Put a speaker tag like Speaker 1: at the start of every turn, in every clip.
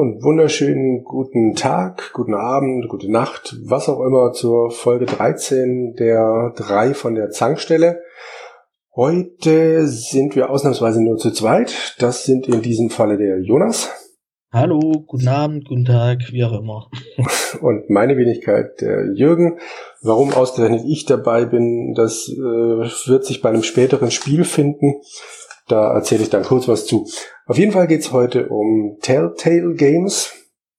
Speaker 1: und wunderschönen guten Tag, guten Abend, gute Nacht, was auch immer zur Folge 13 der drei von der Zankstelle. Heute sind wir ausnahmsweise nur zu zweit. Das sind in diesem Falle der Jonas.
Speaker 2: Hallo, guten Abend, guten Tag, wie auch immer.
Speaker 1: Und meine Wenigkeit, der Jürgen. Warum ausgerechnet ich dabei bin, das äh, wird sich bei einem späteren Spiel finden. Da erzähle ich dann kurz was zu. Auf jeden Fall geht's heute um Telltale Games,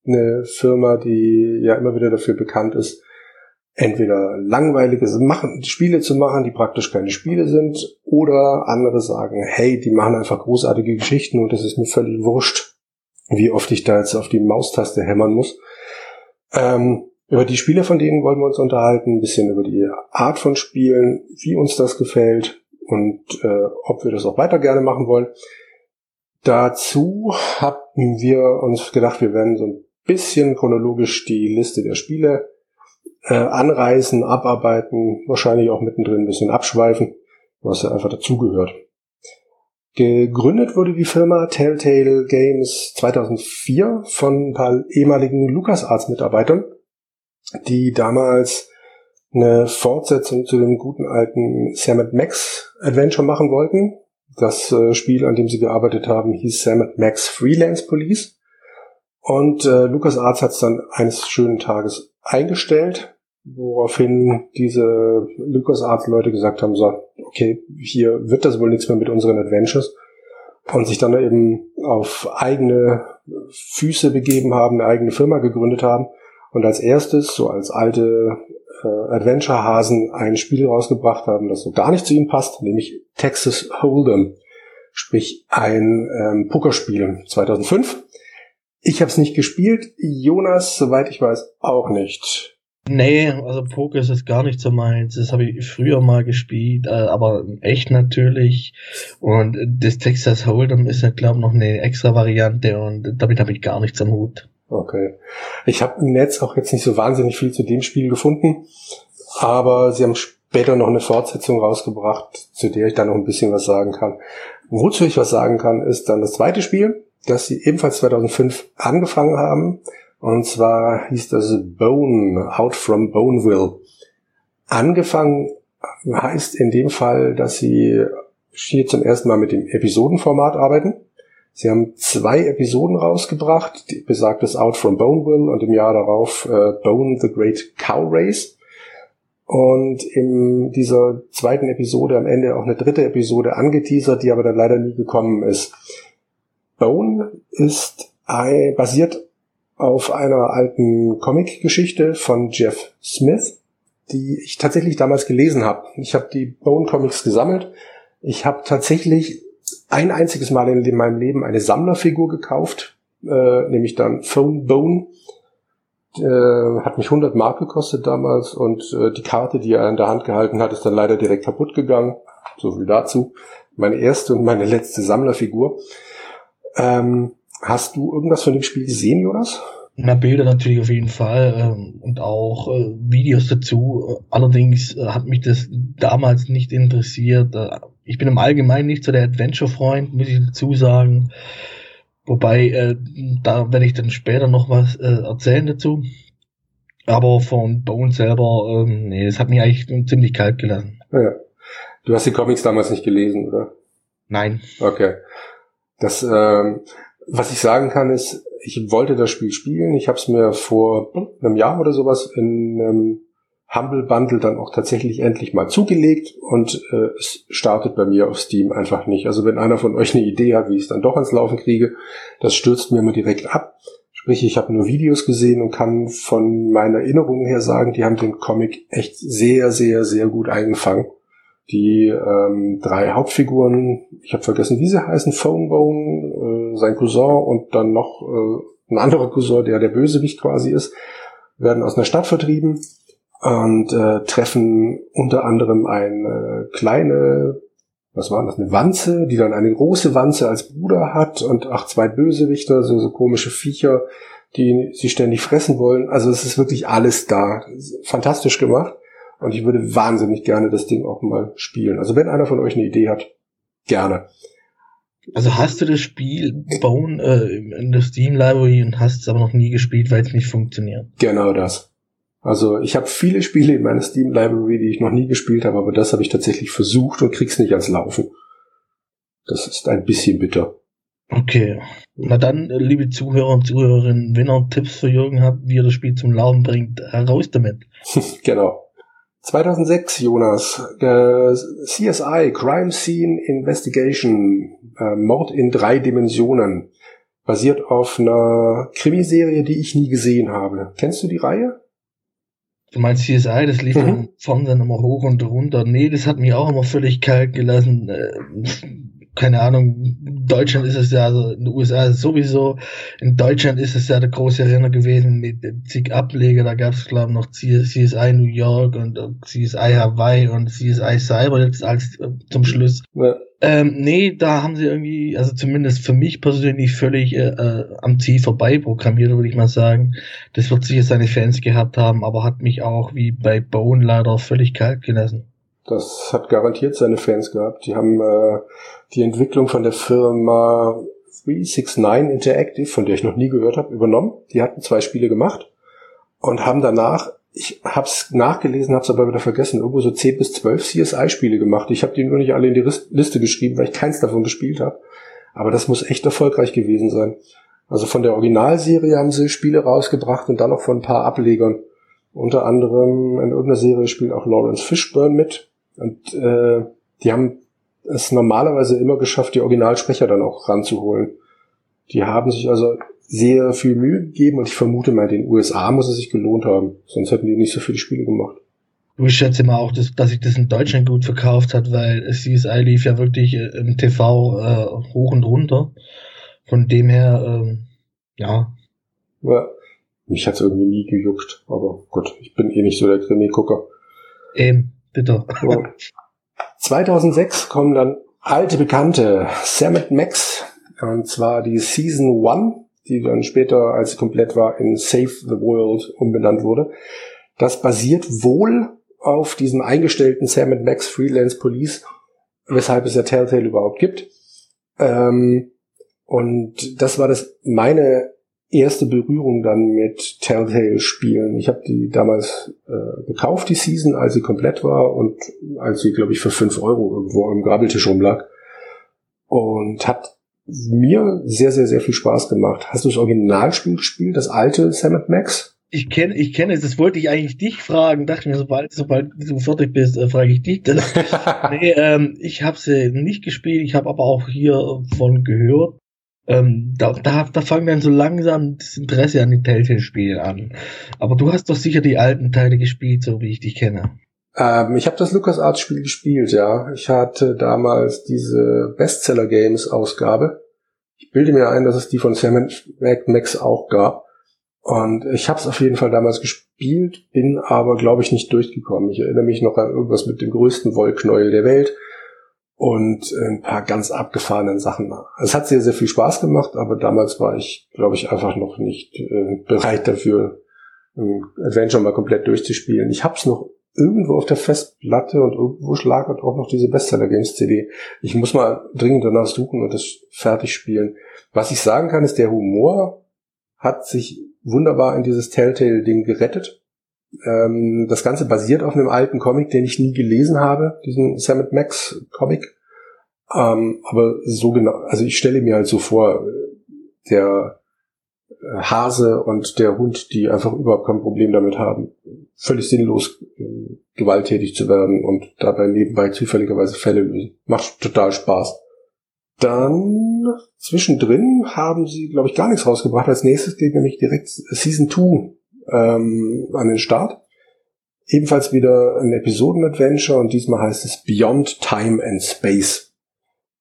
Speaker 1: eine Firma, die ja immer wieder dafür bekannt ist, entweder langweilige Spiele zu machen, die praktisch keine Spiele sind, oder andere sagen, hey, die machen einfach großartige Geschichten und das ist mir völlig wurscht, wie oft ich da jetzt auf die Maustaste hämmern muss. Ähm, über die Spiele von denen wollen wir uns unterhalten, ein bisschen über die Art von Spielen, wie uns das gefällt, und äh, ob wir das auch weiter gerne machen wollen. Dazu haben wir uns gedacht, wir werden so ein bisschen chronologisch die Liste der Spiele äh, anreißen, abarbeiten, wahrscheinlich auch mittendrin ein bisschen abschweifen, was ja einfach dazugehört. Gegründet wurde die Firma Telltale Games 2004 von ein paar ehemaligen LucasArts-Mitarbeitern, die damals eine Fortsetzung zu dem guten alten Sam Max Adventure machen wollten. Das äh, Spiel, an dem sie gearbeitet haben, hieß Sam Max Freelance Police. Und äh, LucasArts hat es dann eines schönen Tages eingestellt, woraufhin diese LucasArts-Leute gesagt haben, so, okay, hier wird das wohl nichts mehr mit unseren Adventures. Und sich dann eben auf eigene Füße begeben haben, eine eigene Firma gegründet haben. Und als erstes, so als alte äh, Adventure-Hasen ein Spiel rausgebracht haben, das so gar nicht zu ihnen passt, nämlich Texas Hold'em, sprich ein ähm, Pokerspiel 2005. Ich habe es nicht gespielt, Jonas, soweit ich weiß, auch nicht.
Speaker 2: Nee, also Poker ist jetzt gar nicht so meins. Das habe ich früher mal gespielt, äh, aber echt natürlich. Und das Texas Hold'em ist ja, glaube ich, noch eine extra Variante und damit habe ich gar nichts am Hut.
Speaker 1: Okay. Ich habe im Netz auch jetzt nicht so wahnsinnig viel zu dem Spiel gefunden, aber sie haben später noch eine Fortsetzung rausgebracht, zu der ich dann noch ein bisschen was sagen kann. Wozu ich was sagen kann, ist dann das zweite Spiel, das sie ebenfalls 2005 angefangen haben. Und zwar hieß das Bone, Out from Boneville. Angefangen heißt in dem Fall, dass sie hier zum ersten Mal mit dem Episodenformat arbeiten. Sie haben zwei Episoden rausgebracht, die besagtes Out from Boneville und im Jahr darauf äh, Bone the Great Cow Race. Und in dieser zweiten Episode am Ende auch eine dritte Episode angeteasert, die aber dann leider nie gekommen ist. Bone ist ein, basiert auf einer alten Comic-Geschichte von Jeff Smith, die ich tatsächlich damals gelesen habe. Ich habe die Bone Comics gesammelt. Ich habe tatsächlich ein einziges Mal in meinem Leben eine Sammlerfigur gekauft, äh, nämlich dann Phone Bone. Äh, hat mich 100 Mark gekostet damals und äh, die Karte, die er in der Hand gehalten hat, ist dann leider direkt kaputt gegangen. So viel dazu. Meine erste und meine letzte Sammlerfigur. Ähm, hast du irgendwas von dem Spiel gesehen, Jonas?
Speaker 2: Na, Bilder natürlich auf jeden Fall ähm, und auch äh, Videos dazu. Allerdings äh, hat mich das damals nicht interessiert. Äh, ich bin im Allgemeinen nicht so der Adventure-Freund, muss ich dazu sagen. Wobei, äh, da werde ich dann später noch was äh, erzählen dazu. Aber von Bone selber, ähm, nee, es hat mich eigentlich ziemlich kalt gelassen.
Speaker 1: Ja. Du hast die Comics damals nicht gelesen, oder?
Speaker 2: Nein.
Speaker 1: Okay. Das, ähm, was ich sagen kann, ist, ich wollte das Spiel spielen. Ich habe es mir vor einem Jahr oder sowas in einem Humble Bundle dann auch tatsächlich endlich mal zugelegt und äh, es startet bei mir auf Steam einfach nicht. Also wenn einer von euch eine Idee hat, wie ich es dann doch ans Laufen kriege, das stürzt mir immer direkt ab. Sprich, ich habe nur Videos gesehen und kann von meinen Erinnerungen her sagen, die haben den Comic echt sehr, sehr, sehr gut eingefangen. Die ähm, drei Hauptfiguren, ich habe vergessen, wie sie heißen, Phonebone, äh, sein Cousin und dann noch äh, ein anderer Cousin, der der Bösewicht quasi ist, werden aus einer Stadt vertrieben und äh, treffen unter anderem eine kleine, was war das, eine Wanze, die dann eine große Wanze als Bruder hat und auch zwei Bösewichter, so, so komische Viecher, die sie ständig fressen wollen. Also es ist wirklich alles da. Fantastisch gemacht. Und ich würde wahnsinnig gerne das Ding auch mal spielen. Also wenn einer von euch eine Idee hat, gerne.
Speaker 2: Also hast du das Spiel Bone äh, in der Steam Library und hast es aber noch nie gespielt, weil es nicht funktioniert?
Speaker 1: Genau das. Also ich habe viele Spiele in meiner Steam Library, die ich noch nie gespielt habe, aber das habe ich tatsächlich versucht und krieg's nicht ans Laufen. Das ist ein bisschen bitter.
Speaker 2: Okay. Na dann, äh, liebe Zuhörer und Zuhörerinnen, wenn ihr Tipps für Jürgen habt, wie er das Spiel zum Laufen bringt, heraus damit.
Speaker 1: genau. 2006, Jonas, äh, CSI, Crime Scene Investigation, äh, Mord in drei Dimensionen, basiert auf einer Krimiserie, die ich nie gesehen habe. Kennst du die Reihe?
Speaker 2: Du meinst CSI, das lief mhm. im Fernsehen immer hoch und runter. Nee, das hat mich auch immer völlig kalt gelassen. Äh, keine Ahnung, Deutschland ist es ja, also in den USA sowieso, in Deutschland ist es ja der große Renner gewesen mit zig Ableger, da gab es glaube ich noch CSI New York und CSI Hawaii und CSI Cyber jetzt als äh, zum Schluss. Ja. Ähm, nee, da haben sie irgendwie, also zumindest für mich persönlich völlig äh, äh, am Ziel vorbei programmiert, würde ich mal sagen. Das wird sicher seine Fans gehabt haben, aber hat mich auch wie bei Bone leider völlig kalt gelassen.
Speaker 1: Das hat garantiert seine Fans gehabt. Die haben äh, die Entwicklung von der Firma 369 Interactive, von der ich noch nie gehört habe, übernommen. Die hatten zwei Spiele gemacht und haben danach, ich habe es nachgelesen, habe es aber wieder vergessen, irgendwo so 10 bis 12 CSI-Spiele gemacht. Ich habe die nur nicht alle in die Liste geschrieben, weil ich keins davon gespielt habe. Aber das muss echt erfolgreich gewesen sein. Also von der Originalserie haben sie Spiele rausgebracht und dann noch von ein paar Ablegern. Unter anderem in irgendeiner Serie spielt auch Lawrence Fishburne mit. Und äh, die haben es normalerweise immer geschafft, die Originalsprecher dann auch ranzuholen. Die haben sich also sehr viel Mühe gegeben und ich vermute mal, den USA muss es sich gelohnt haben. Sonst hätten die nicht so viele Spiele gemacht.
Speaker 2: Ich schätze mal auch, dass, dass sich das in Deutschland gut verkauft hat, weil CSI lief ja wirklich äh, im TV äh, hoch und runter. Von dem her, ähm, ja.
Speaker 1: Ja, mich hat's irgendwie nie gejuckt, aber gut, ich bin eh nicht so der Krimi-Gucker.
Speaker 2: Eben. Bitte.
Speaker 1: 2006 kommen dann alte Bekannte, Sam Max, und zwar die Season 1, die dann später, als sie komplett war, in Save the World umbenannt wurde. Das basiert wohl auf diesem eingestellten Sam Max Freelance Police, weshalb es ja Telltale überhaupt gibt. Ähm, und das war das meine erste Berührung dann mit Telltale-Spielen. Ich habe die damals äh, gekauft, die Season, als sie komplett war und als sie, glaube ich, für fünf Euro irgendwo im Grabbeltisch rumlag. Und hat mir sehr, sehr, sehr viel Spaß gemacht. Hast du das Originalspiel gespielt, das alte Sam Max?
Speaker 2: Ich kenne, ich kenne es. Das wollte ich eigentlich dich fragen. Dachte mir, sobald, sobald du fertig bist, äh, frage ich dich das. nee, ähm, ich habe sie nicht gespielt. Ich habe aber auch hier von gehört ähm, da, da, da fangen dann so langsam das Interesse an den Telltale-Spielen an. Aber du hast doch sicher die alten Teile gespielt, so wie ich dich kenne.
Speaker 1: Ähm, ich habe das LucasArts-Spiel gespielt, ja. Ich hatte damals diese Bestseller-Games-Ausgabe. Ich bilde mir ein, dass es die von Sam Max auch gab. Und ich habe es auf jeden Fall damals gespielt, bin aber, glaube ich, nicht durchgekommen. Ich erinnere mich noch an irgendwas mit dem größten Wollknäuel der Welt und ein paar ganz abgefahrenen Sachen. Es hat sehr, sehr viel Spaß gemacht, aber damals war ich, glaube ich, einfach noch nicht äh, bereit dafür, ein Adventure mal komplett durchzuspielen. Ich habe es noch irgendwo auf der Festplatte und irgendwo schlagert auch noch diese Bestseller Games CD. Ich muss mal dringend danach suchen und das fertig spielen. Was ich sagen kann, ist, der Humor hat sich wunderbar in dieses Telltale-Ding gerettet. Ähm, das Ganze basiert auf einem alten Comic, den ich nie gelesen habe, diesen Sam Max Comic. Ähm, aber so genau, also ich stelle mir halt so vor, der Hase und der Hund, die einfach überhaupt kein Problem damit haben, völlig sinnlos äh, gewalttätig zu werden und dabei nebenbei zufälligerweise Fälle lösen. Macht total Spaß. Dann zwischendrin haben sie, glaube ich, gar nichts rausgebracht. Als nächstes geht nämlich direkt Season 2 ähm, an den Start. Ebenfalls wieder ein Episoden-Adventure und diesmal heißt es Beyond Time and Space.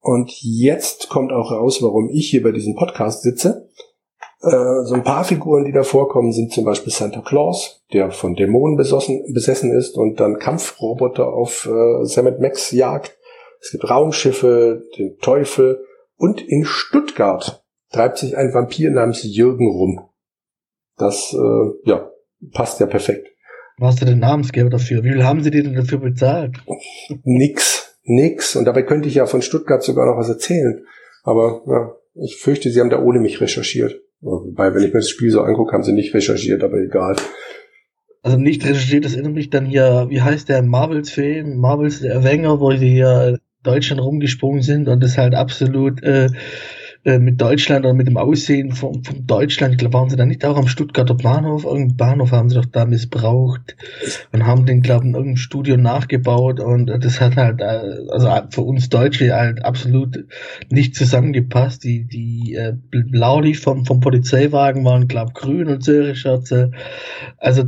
Speaker 1: Und jetzt kommt auch raus, warum ich hier bei diesem Podcast sitze. Äh, so ein paar Figuren, die da vorkommen, sind zum Beispiel Santa Claus, der von Dämonen besossen, besessen ist und dann Kampfroboter auf äh, Sam Max jagt. Es gibt Raumschiffe, den Teufel und in Stuttgart treibt sich ein Vampir namens Jürgen rum. Das äh, ja, passt ja perfekt.
Speaker 2: Was hast du den Namensgeber dafür? Wie viel haben sie dir denn dafür bezahlt?
Speaker 1: Nix, nix. Und dabei könnte ich ja von Stuttgart sogar noch was erzählen. Aber ja, ich fürchte, sie haben da ohne mich recherchiert. Wobei, wenn ich mir das Spiel so angucke, haben sie nicht recherchiert, aber egal.
Speaker 2: Also nicht recherchiert, das erinnert mich dann hier, wie heißt der Marvels-Film, Marvels der Erwänger, wo sie hier Deutschland rumgesprungen sind und das halt absolut äh, äh, mit Deutschland oder mit dem Aussehen von, von Deutschland, ich glaube, waren sie da nicht auch am Stuttgarter Bahnhof? Irgendeinen Bahnhof haben sie doch da missbraucht und haben den, glaube ich, in irgendeinem Studio nachgebaut und das hat halt, äh, also für uns Deutsche halt absolut nicht zusammengepasst. Die, die äh, Blauli vom, vom Polizeiwagen waren, glaube ich, grün und solche Schürze. Also,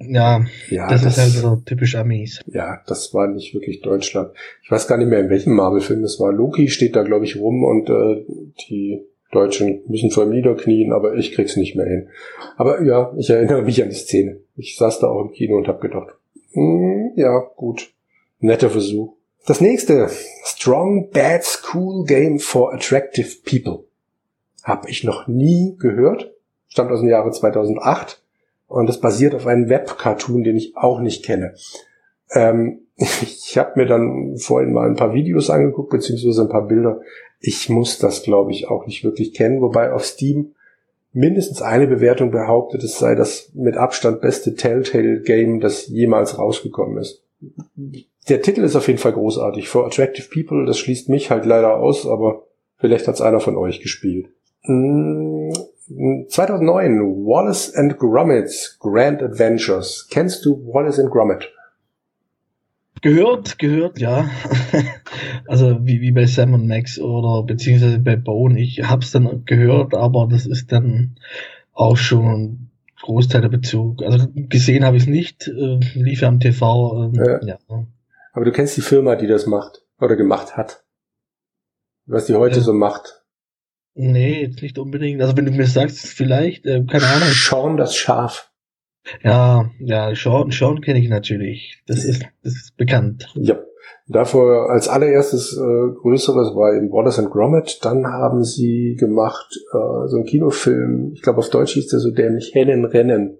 Speaker 2: ja,
Speaker 1: ja
Speaker 2: das, das, ist halt so typisch Amis.
Speaker 1: Ja, das war nicht wirklich Deutschland. Ich weiß gar nicht mehr, in welchem Marvel-Film es war. Loki steht da, glaube ich, rum und äh, die Deutschen müssen vor ihm niederknien, aber ich krieg's nicht mehr hin. Aber ja, ich erinnere mich an die Szene. Ich saß da auch im Kino und habe gedacht, mm, ja, gut, netter Versuch. Das nächste, Strong Bad School Game for Attractive People. Habe ich noch nie gehört. Stammt aus dem Jahre 2008 und das basiert auf einem Web-Cartoon, den ich auch nicht kenne. Ähm, ich habe mir dann vorhin mal ein paar Videos angeguckt, beziehungsweise ein paar Bilder ich muss das, glaube ich, auch nicht wirklich kennen, wobei auf Steam mindestens eine Bewertung behauptet, es sei das mit Abstand beste Telltale-Game, das jemals rausgekommen ist. Der Titel ist auf jeden Fall großartig. For Attractive People, das schließt mich halt leider aus, aber vielleicht hat es einer von euch gespielt. 2009, hm, Wallace and Gromit's Grand Adventures. Kennst du Wallace and Gromit?
Speaker 2: Gehört, gehört, ja. also wie, wie bei Sam und Max oder beziehungsweise bei Bone. Ich hab's dann gehört, aber das ist dann auch schon ein Großteil der Bezug. Also gesehen habe ich es nicht, äh, lief ja am TV.
Speaker 1: Äh, ja. ja. Aber du kennst die Firma, die das macht oder gemacht hat. Was die heute äh, so macht.
Speaker 2: Nee, jetzt nicht unbedingt. Also wenn du mir sagst, vielleicht, äh, keine Ahnung.
Speaker 1: Schauen das Schaf.
Speaker 2: Ja, ja, Sean, Sean kenne ich natürlich. Das ist, das ist bekannt.
Speaker 1: Ja. Davor als allererstes äh, größeres war eben Wallace and Gromit. Dann haben sie gemacht äh, so einen Kinofilm. Ich glaube auf Deutsch hieß der so dämlich Hennen Rennen.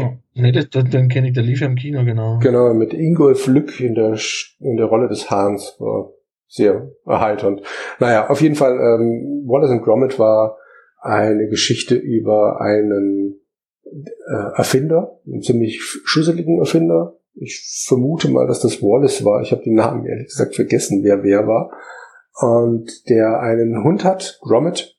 Speaker 2: Oh, nee, das, das, den kenne ich, der lief ja im Kino, genau.
Speaker 1: Genau, mit Ingolf Lück in der, in der Rolle des Hahns. War sehr erheiternd. Naja, auf jeden Fall, ähm, Wallace and Gromit war eine Geschichte über einen äh, Erfinder, einen ziemlich schusseligen Erfinder. Ich vermute mal, dass das Wallace war. Ich habe den Namen ehrlich gesagt vergessen, wer wer war. Und der einen Hund hat, Gromit,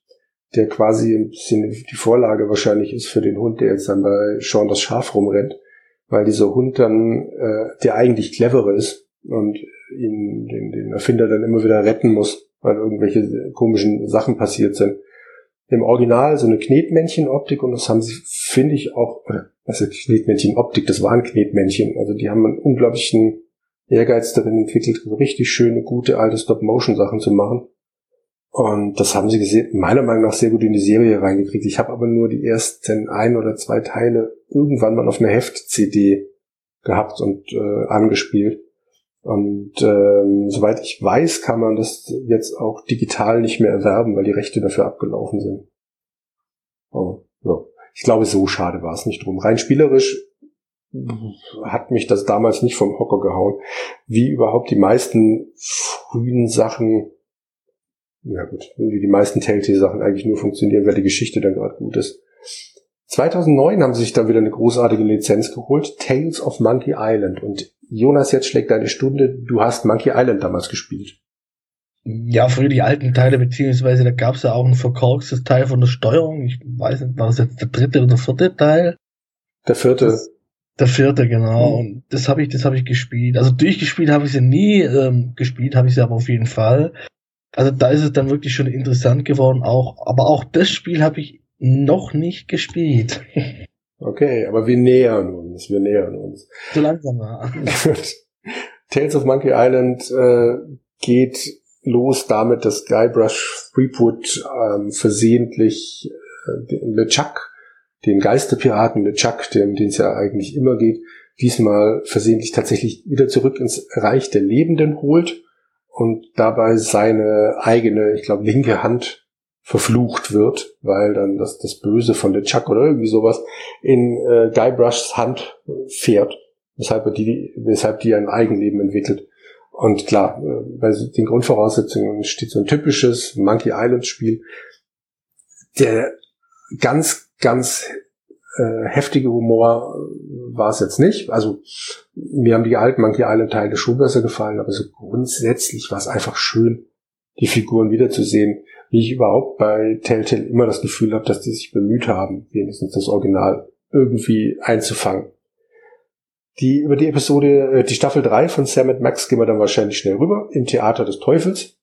Speaker 1: der quasi ein bisschen die Vorlage wahrscheinlich ist für den Hund, der jetzt dann bei Sean das Schaf rumrennt, weil dieser Hund dann, äh, der eigentlich cleverer ist und ihn, den, den Erfinder dann immer wieder retten muss, weil irgendwelche komischen Sachen passiert sind im Original so eine Knetmännchen-Optik und das haben sie, finde ich, auch, also Knetmännchen-Optik, das waren Knetmännchen. Also die haben einen unglaublichen Ehrgeiz darin entwickelt, richtig schöne, gute, alte Stop-Motion-Sachen zu machen. Und das haben sie gesehen, meiner Meinung nach sehr gut in die Serie reingekriegt. Ich habe aber nur die ersten ein oder zwei Teile irgendwann mal auf einer Heft-CD gehabt und äh, angespielt. Und ähm, soweit ich weiß, kann man das jetzt auch digital nicht mehr erwerben, weil die Rechte dafür abgelaufen sind. Oh, ja. Ich glaube, so schade war es nicht drum. Rein spielerisch hat mich das damals nicht vom Hocker gehauen. Wie überhaupt die meisten frühen Sachen, ja gut, wie die meisten Telltale-Sachen eigentlich nur funktionieren, weil die Geschichte dann gerade gut ist. 2009 haben sie sich dann wieder eine großartige Lizenz geholt, Tales of Monkey Island. Und Jonas, jetzt schlägt deine Stunde. Du hast Monkey Island damals gespielt.
Speaker 2: Ja, früher die alten Teile, beziehungsweise da gab es ja auch ein verkorkstes Teil von der Steuerung. Ich weiß nicht, war das jetzt der dritte oder vierte Teil?
Speaker 1: Der vierte.
Speaker 2: Der vierte, genau. Mhm. Und das habe ich, das habe ich gespielt. Also durchgespielt habe ich sie nie, ähm, gespielt habe ich sie aber auf jeden Fall. Also da ist es dann wirklich schon interessant geworden, auch, aber auch das Spiel habe ich noch nicht gespielt.
Speaker 1: Okay, aber wir nähern uns, wir nähern uns.
Speaker 2: So langsam, ja.
Speaker 1: Tales of Monkey Island äh, geht los damit, dass Guybrush Threepwood ähm, versehentlich äh, LeChuck, den Geisterpiraten LeChuck, dem den es ja eigentlich immer geht, diesmal versehentlich tatsächlich wieder zurück ins Reich der Lebenden holt und dabei seine eigene, ich glaube, linke Hand verflucht wird, weil dann das, das Böse von der Chuck oder irgendwie sowas in äh, Guybrushs Hand fährt, weshalb er die, weshalb die ein Eigenleben entwickelt. Und klar, äh, bei den Grundvoraussetzungen steht so ein typisches Monkey Island Spiel. Der ganz, ganz äh, heftige Humor war es jetzt nicht. Also mir haben die alten Monkey Island Teile schon besser gefallen, aber so grundsätzlich war es einfach schön, die Figuren wiederzusehen, wie ich überhaupt bei Telltale immer das Gefühl habe, dass die sich bemüht haben, wenigstens das Original irgendwie einzufangen. Die, über die Episode, äh, die Staffel 3 von Sam Max gehen wir dann wahrscheinlich schnell rüber, im Theater des Teufels.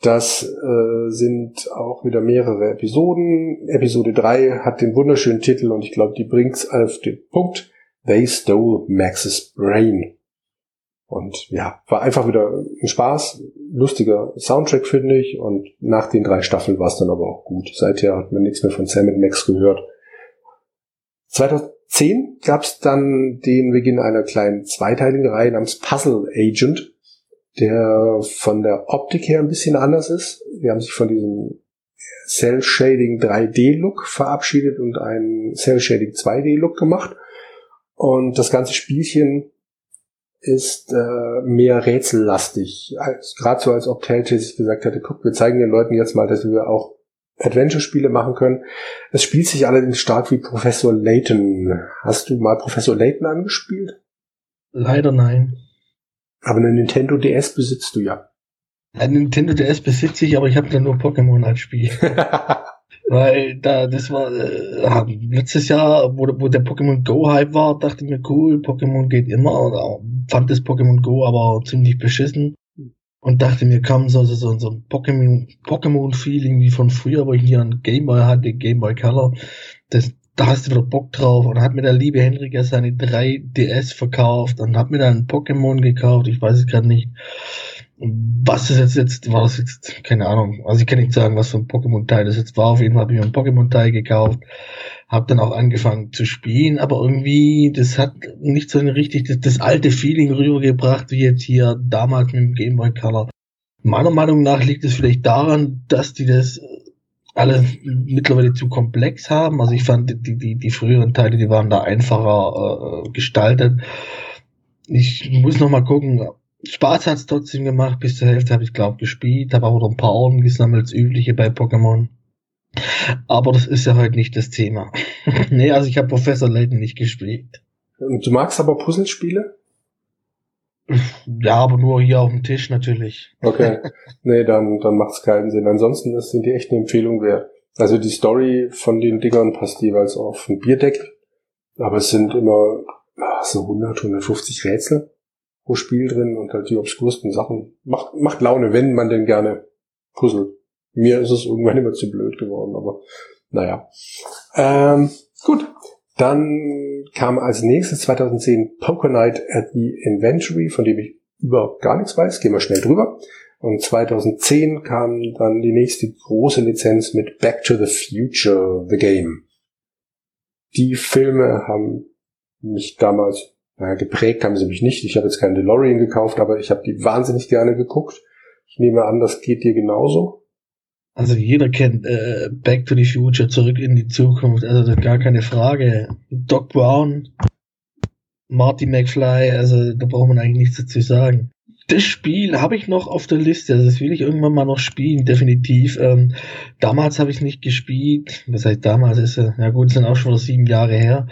Speaker 1: Das äh, sind auch wieder mehrere Episoden. Episode 3 hat den wunderschönen Titel und ich glaube, die bringt's auf den Punkt. They stole Max's brain. Und ja, war einfach wieder ein Spaß, lustiger Soundtrack, finde ich. Und nach den drei Staffeln war es dann aber auch gut. Seither hat man nichts mehr von Sam Max gehört. 2010 gab es dann den Beginn einer kleinen zweiteiligen Reihe namens Puzzle Agent der von der Optik her ein bisschen anders ist. Wir haben sich von diesem Cell Shading 3D Look verabschiedet und einen Cell Shading 2D Look gemacht. Und das ganze Spielchen ist äh, mehr rätsellastig. Gerade so als ob Telltale sich gesagt hätte, guck, wir zeigen den Leuten jetzt mal, dass wir auch Adventure-Spiele machen können. Es spielt sich allerdings stark wie Professor Layton. Hast du mal Professor Layton angespielt?
Speaker 2: Leider nein.
Speaker 1: Aber eine Nintendo DS besitzt du ja.
Speaker 2: Ein Nintendo DS besitze ich, aber ich habe da nur Pokémon als Spiel. Weil da, das war äh, letztes Jahr, wo, wo der Pokémon Go Hype war, dachte ich mir, cool, Pokémon geht immer. Oder fand das Pokémon Go aber ziemlich beschissen. Und dachte mir, kam so, so, so ein Pokémon, Pokémon-Feeling wie von früher, wo ich hier einen Gameboy hatte, Gameboy Color. Das, da hast du wieder Bock drauf. Und hat mir der liebe Henrik ja seine 3DS verkauft und hat mir dann Pokémon gekauft. Ich weiß es gerade nicht. Was ist jetzt, jetzt, war das jetzt, keine Ahnung. Also ich kann nicht sagen, was für ein Pokémon-Teil das jetzt war. Auf jeden Fall habe ich mir ein Pokémon-Teil gekauft. Hab dann auch angefangen zu spielen, aber irgendwie, das hat nicht so richtig das, das alte Feeling rübergebracht, wie jetzt hier damals mit dem Game Boy Color. Meiner Meinung nach liegt es vielleicht daran, dass die das alle mittlerweile zu komplex haben. Also ich fand die, die, die früheren Teile, die waren da einfacher äh, gestaltet. Ich muss noch mal gucken. Spaß hat's trotzdem gemacht. Bis zur Hälfte habe ich glaube gespielt, habe auch noch ein paar Orden gesammelt, das Übliche bei Pokémon. Aber das ist ja heute nicht das Thema. nee, also ich habe Professor Layton nicht gespielt.
Speaker 1: Und du magst aber Puzzlespiele?
Speaker 2: Ja, aber nur hier auf dem Tisch natürlich.
Speaker 1: Okay. Nee, dann, dann macht's keinen Sinn. Ansonsten ist, sind die echt eine Empfehlung wert. Also die Story von den Dingern passt jeweils auf ein Bierdeckel. Aber es sind immer ach, so 100, 150 Rätsel pro Spiel drin und halt die obskursten Sachen. Macht, macht Laune, wenn man denn gerne puzzelt. Mir ist es irgendwann immer zu blöd geworden, aber naja. Ähm, gut, dann kam als nächstes 2010 Poker Night at the Inventory, von dem ich überhaupt gar nichts weiß. Gehen wir schnell drüber. Und 2010 kam dann die nächste große Lizenz mit Back to the Future, The Game. Die Filme haben mich damals, naja, geprägt haben sie mich nicht. Ich habe jetzt keinen DeLorean gekauft, aber ich habe die wahnsinnig gerne geguckt. Ich nehme an, das geht dir genauso.
Speaker 2: Also jeder kennt äh, Back to the Future, zurück in die Zukunft, also gar keine Frage. Doc Brown, Marty McFly, also da braucht man eigentlich nichts dazu sagen. Das Spiel habe ich noch auf der Liste, also das will ich irgendwann mal noch spielen, definitiv. Ähm, damals habe ich nicht gespielt, das heißt damals ist ja, ja gut, sind auch schon sieben Jahre her.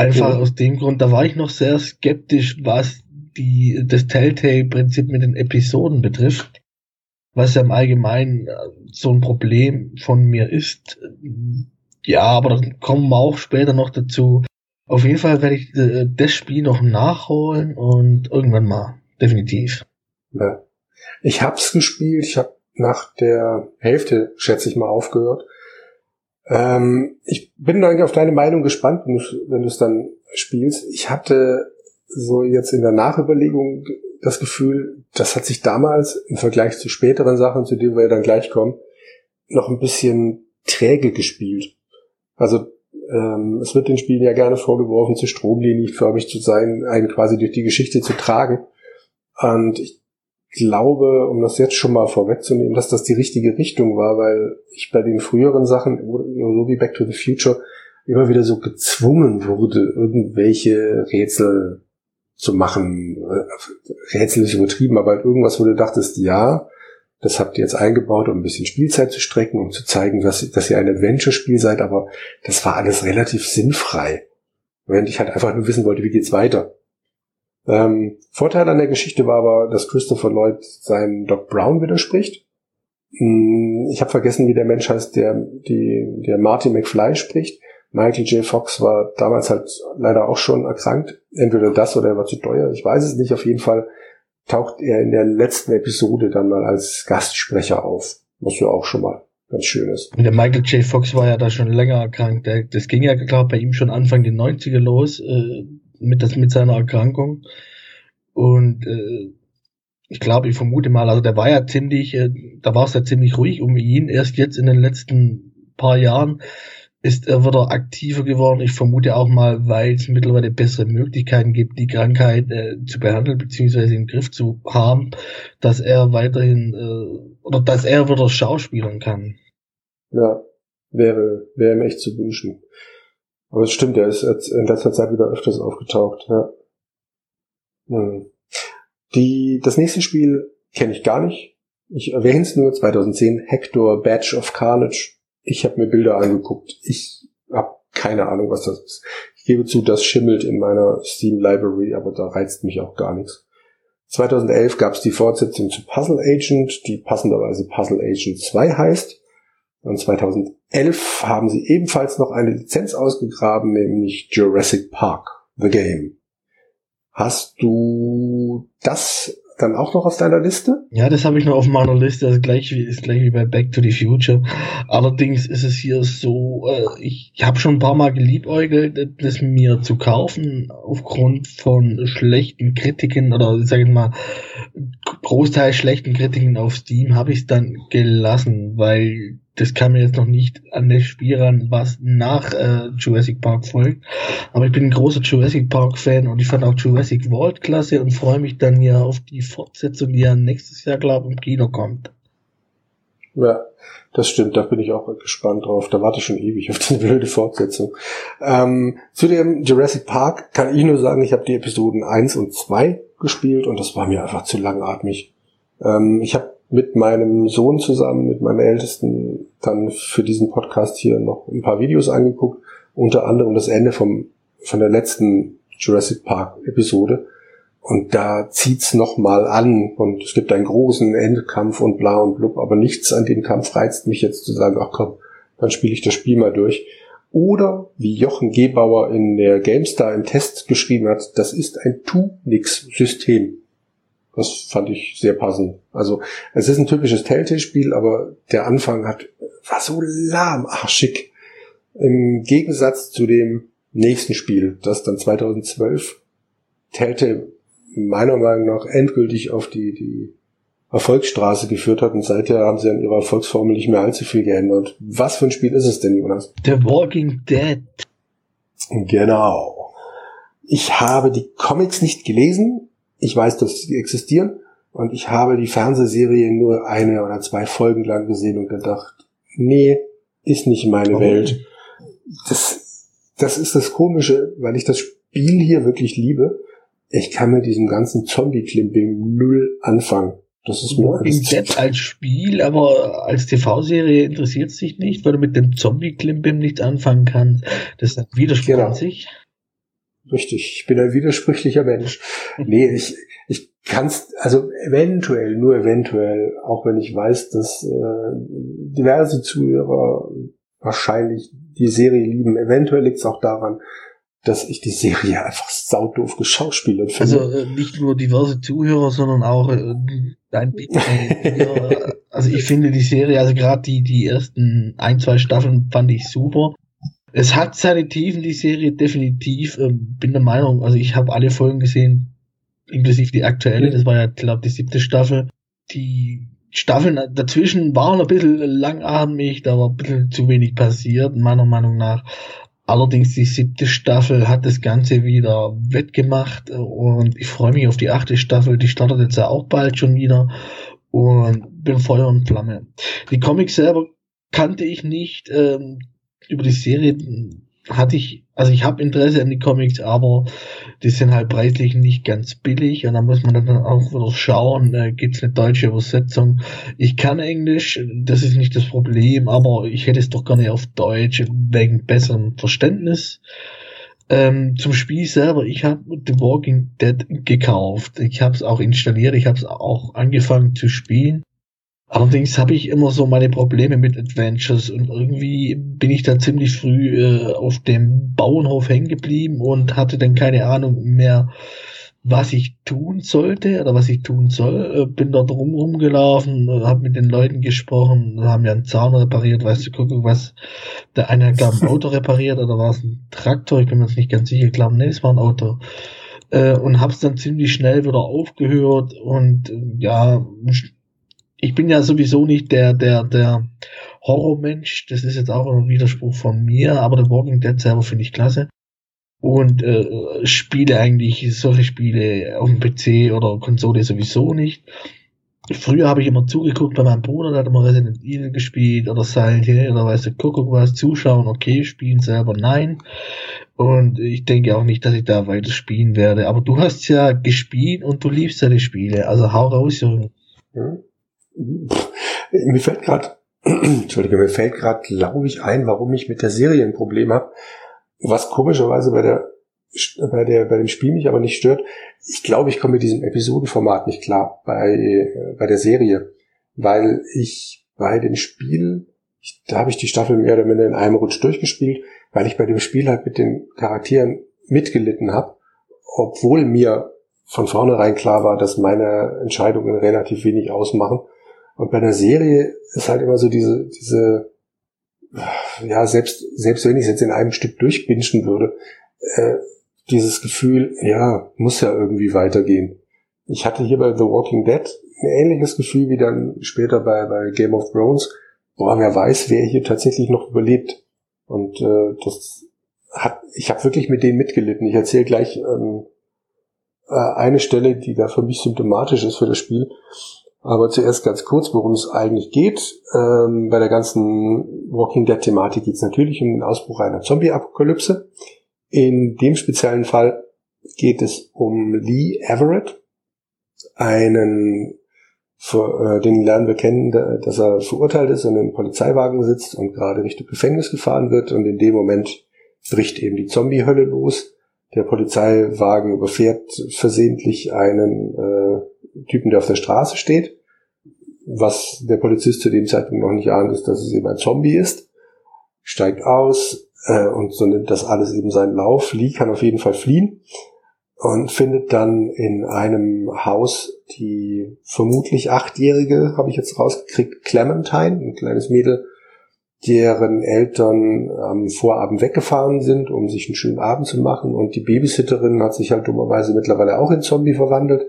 Speaker 2: Einfach ja. aus dem Grund, da war ich noch sehr skeptisch, was die das Telltale-Prinzip mit den Episoden betrifft was ja im Allgemeinen äh, so ein Problem von mir ist. Ja, aber da kommen wir auch später noch dazu. Auf jeden Fall werde ich äh, das Spiel noch nachholen und irgendwann mal, definitiv.
Speaker 1: Ja. Ich hab's gespielt, ich habe nach der Hälfte, schätze ich mal, aufgehört. Ähm, ich bin eigentlich auf deine Meinung gespannt, wenn du es dann spielst. Ich hatte so jetzt in der Nachüberlegung das Gefühl, das hat sich damals im Vergleich zu späteren Sachen, zu denen wir ja dann gleich kommen, noch ein bisschen träge gespielt. Also ähm, es wird den Spielen ja gerne vorgeworfen, zu stromlinienförmig zu sein, einen quasi durch die Geschichte zu tragen. Und ich glaube, um das jetzt schon mal vorwegzunehmen, dass das die richtige Richtung war, weil ich bei den früheren Sachen, so wie Back to the Future, immer wieder so gezwungen wurde, irgendwelche Rätsel zu machen. Äh, Rätsel ist übertrieben, aber halt irgendwas, wo du dachtest, ja, das habt ihr jetzt eingebaut, um ein bisschen Spielzeit zu strecken, um zu zeigen, dass, dass ihr ein Adventure-Spiel seid, aber das war alles relativ sinnfrei. Während ich halt einfach nur wissen wollte, wie geht's weiter. Ähm, Vorteil an der Geschichte war aber, dass Christopher Lloyd seinen Doc Brown widerspricht. Hm, ich habe vergessen, wie der Mensch heißt, der, die, der Marty McFly spricht. Michael J. Fox war damals halt leider auch schon erkrankt. Entweder das oder er war zu teuer. Ich weiß es nicht. Auf jeden Fall taucht er in der letzten Episode dann mal als Gastsprecher auf. Was ja auch schon mal ganz schön ist.
Speaker 2: Der Michael J. Fox war ja da schon länger erkrankt. Das ging ja, glaube bei ihm schon Anfang der 90er los, äh, mit, das, mit seiner Erkrankung. Und äh, ich glaube, ich vermute mal, also der war ja ziemlich, äh, da war es ja ziemlich ruhig um ihn. Erst jetzt in den letzten paar Jahren ist er wieder aktiver geworden. Ich vermute auch mal, weil es mittlerweile bessere Möglichkeiten gibt, die Krankheit äh, zu behandeln bzw. im Griff zu haben, dass er weiterhin äh, oder dass er wieder schauspielern kann.
Speaker 1: Ja, wäre, wäre ihm echt zu wünschen. Aber es stimmt, er ist in letzter Zeit wieder öfters aufgetaucht, ja. Hm. Die, das nächste Spiel kenne ich gar nicht. Ich erwähne es nur, 2010, Hector Badge of Carnage. Ich habe mir Bilder angeguckt. Ich habe keine Ahnung, was das ist. Ich gebe zu, das schimmelt in meiner Steam Library, aber da reizt mich auch gar nichts. 2011 gab es die Fortsetzung zu Puzzle Agent, die passenderweise Puzzle Agent 2 heißt. Und 2011 haben sie ebenfalls noch eine Lizenz ausgegraben, nämlich Jurassic Park, The Game. Hast du das dann auch noch auf deiner Liste?
Speaker 2: Ja, das habe ich noch auf meiner Liste. Das ist gleich, wie, ist gleich wie bei Back to the Future. Allerdings ist es hier so, äh, ich habe schon ein paar Mal geliebäugelt, das mir zu kaufen, aufgrund von schlechten Kritiken oder ich mal, Großteil schlechten Kritiken auf Steam habe ich es dann gelassen, weil das kam mir jetzt noch nicht an das Spiel ran, was nach äh, Jurassic Park folgt. Aber ich bin ein großer Jurassic Park Fan und ich fand auch Jurassic World klasse und freue mich dann ja auf die Fortsetzung, die ja nächstes Jahr, glaube ich, im Kino kommt.
Speaker 1: Ja, das stimmt, da bin ich auch gespannt drauf. Da warte ich schon ewig auf die blöde Fortsetzung. Ähm, zu dem Jurassic Park kann ich nur sagen, ich habe die Episoden 1 und 2 gespielt und das war mir einfach zu langatmig. Ähm, ich habe mit meinem Sohn zusammen, mit meinem Ältesten, dann für diesen Podcast hier noch ein paar Videos angeguckt, unter anderem das Ende vom, von der letzten Jurassic Park Episode. Und da zieht's noch mal an und es gibt einen großen Endkampf und bla und blub, aber nichts an dem Kampf reizt mich jetzt zu sagen, ach komm, dann spiele ich das Spiel mal durch. Oder wie Jochen Gebauer in der GameStar im Test geschrieben hat, das ist ein Tu-Nix-System. Das fand ich sehr passend. Also es ist ein typisches Telltale-Spiel, aber der Anfang hat war so lahmarschig. Im Gegensatz zu dem nächsten Spiel, das dann 2012 Telltale meiner Meinung nach endgültig auf die, die Erfolgsstraße geführt hat und seither haben sie an ihrer Erfolgsformel nicht mehr allzu viel geändert. Was für ein Spiel ist es denn, Jonas?
Speaker 2: The Walking Dead.
Speaker 1: Genau. Ich habe die Comics nicht gelesen, ich weiß, dass sie existieren und ich habe die Fernsehserie nur eine oder zwei Folgen lang gesehen und gedacht, nee, ist nicht meine oh. Welt. Das, das ist das Komische, weil ich das Spiel hier wirklich liebe. Ich kann mit diesem ganzen Zombie-Climping null anfangen. Das ist mir
Speaker 2: Walking Dead als Spiel, aber als TV-Serie interessiert es dich nicht, weil du mit dem Zombie-Klimbim nichts anfangen kannst. Das ist widersprüchlich. Genau. sich.
Speaker 1: Richtig, ich bin ein widersprüchlicher Mensch. nee, ich, ich kann es, also eventuell, nur eventuell, auch wenn ich weiß, dass äh, diverse Zuhörer wahrscheinlich die Serie lieben, eventuell liegt es auch daran, dass ich die Serie einfach saudoof geschauspielert
Speaker 2: finde. Also äh, nicht nur diverse Zuhörer, sondern auch äh, dein äh, Also ich finde die Serie, also gerade die, die ersten ein, zwei Staffeln fand ich super. Es hat seine Tiefen, die Serie, definitiv. Ähm, bin der Meinung, also ich habe alle Folgen gesehen, inklusive die aktuelle, das war ja, glaube die siebte Staffel. Die Staffeln dazwischen waren ein bisschen langatmig, da war ein bisschen zu wenig passiert, meiner Meinung nach. Allerdings die siebte Staffel hat das Ganze wieder wettgemacht und ich freue mich auf die achte Staffel, die startet jetzt ja auch bald schon wieder und bin Feuer und Flamme. Die Comics selber kannte ich nicht, ähm, über die Serie hatte ich, also ich habe Interesse an die Comics, aber die sind halt preislich nicht ganz billig und da muss man dann auch wieder schauen, äh, gibt's eine deutsche Übersetzung. Ich kann Englisch, das ist nicht das Problem, aber ich hätte es doch gerne auf Deutsch wegen besserem Verständnis. Ähm, zum Spiel selber, ich habe The Walking Dead gekauft. Ich habe es auch installiert, ich habe es auch angefangen zu spielen. Allerdings habe ich immer so meine Probleme mit Adventures und irgendwie bin ich da ziemlich früh äh, auf dem Bauernhof hängen geblieben und hatte dann keine Ahnung mehr, was ich tun sollte oder was ich tun soll. Äh, bin dort rum rumgelaufen, äh, habe mit den Leuten gesprochen, haben ja einen Zaun repariert, weißt du, guck, was der eine hat glaube ein Auto repariert oder war es ein Traktor, ich bin mir jetzt nicht ganz sicher, ich glaube, nee, es war ein Auto. Äh, und hab's dann ziemlich schnell wieder aufgehört und äh, ja, ich bin ja sowieso nicht der, der, der Horrormensch. Das ist jetzt auch ein Widerspruch von mir, aber The Walking Dead selber finde ich klasse. Und äh, spiele eigentlich solche Spiele auf dem PC oder Konsole sowieso nicht. Früher habe ich immer zugeguckt bei meinem Bruder, der hat immer Resident Evil gespielt oder Silent Hill oder weißt du, guck, guck was, zuschauen, okay, spielen selber, nein. Und ich denke auch nicht, dass ich da weiter spielen werde. Aber du hast ja gespielt und du liebst ja die Spiele. Also hau raus, Jürgen.
Speaker 1: Hm? Mir fällt gerade, Entschuldige, mir fällt gerade, glaube ich, ein, warum ich mit der Serie ein Problem habe. Was komischerweise bei der bei der bei dem Spiel mich aber nicht stört. Ich glaube, ich komme mit diesem Episodenformat nicht klar bei bei der Serie, weil ich bei dem Spiel ich, da habe ich die Staffel mehr oder minder in einem Rutsch durchgespielt, weil ich bei dem Spiel halt mit den Charakteren mitgelitten habe, obwohl mir von vornherein klar war, dass meine Entscheidungen relativ wenig ausmachen und bei einer Serie ist halt immer so diese, diese, ja, selbst, selbst wenn ich es jetzt in einem Stück durchbinschen würde, äh, dieses Gefühl, ja, muss ja irgendwie weitergehen. Ich hatte hier bei The Walking Dead ein ähnliches Gefühl wie dann später bei, bei Game of Thrones. Boah, wer weiß, wer hier tatsächlich noch überlebt. Und äh, das hat, ich habe wirklich mit denen mitgelitten. Ich erzähle gleich ähm, äh, eine Stelle, die da für mich symptomatisch ist für das Spiel. Aber zuerst ganz kurz, worum es eigentlich geht. Ähm, bei der ganzen Walking Dead-Thematik geht es natürlich um den Ausbruch einer Zombie-Apokalypse. In dem speziellen Fall geht es um Lee Everett, einen, für, äh, den lernen wir kennen, dass er verurteilt ist und in einem Polizeiwagen sitzt und gerade Richtung Gefängnis gefahren wird und in dem Moment bricht eben die Zombie-Hölle los. Der Polizeiwagen überfährt versehentlich einen äh, Typen, der auf der Straße steht. Was der Polizist zu dem Zeitpunkt noch nicht ahnt, ist, dass es eben ein Zombie ist. Steigt aus äh, und so nimmt das alles eben seinen Lauf. Lee kann auf jeden Fall fliehen und findet dann in einem Haus die vermutlich achtjährige, habe ich jetzt rausgekriegt, Clementine, ein kleines Mädel, deren Eltern am Vorabend weggefahren sind, um sich einen schönen Abend zu machen. Und die Babysitterin hat sich halt dummerweise mittlerweile auch in Zombie verwandelt.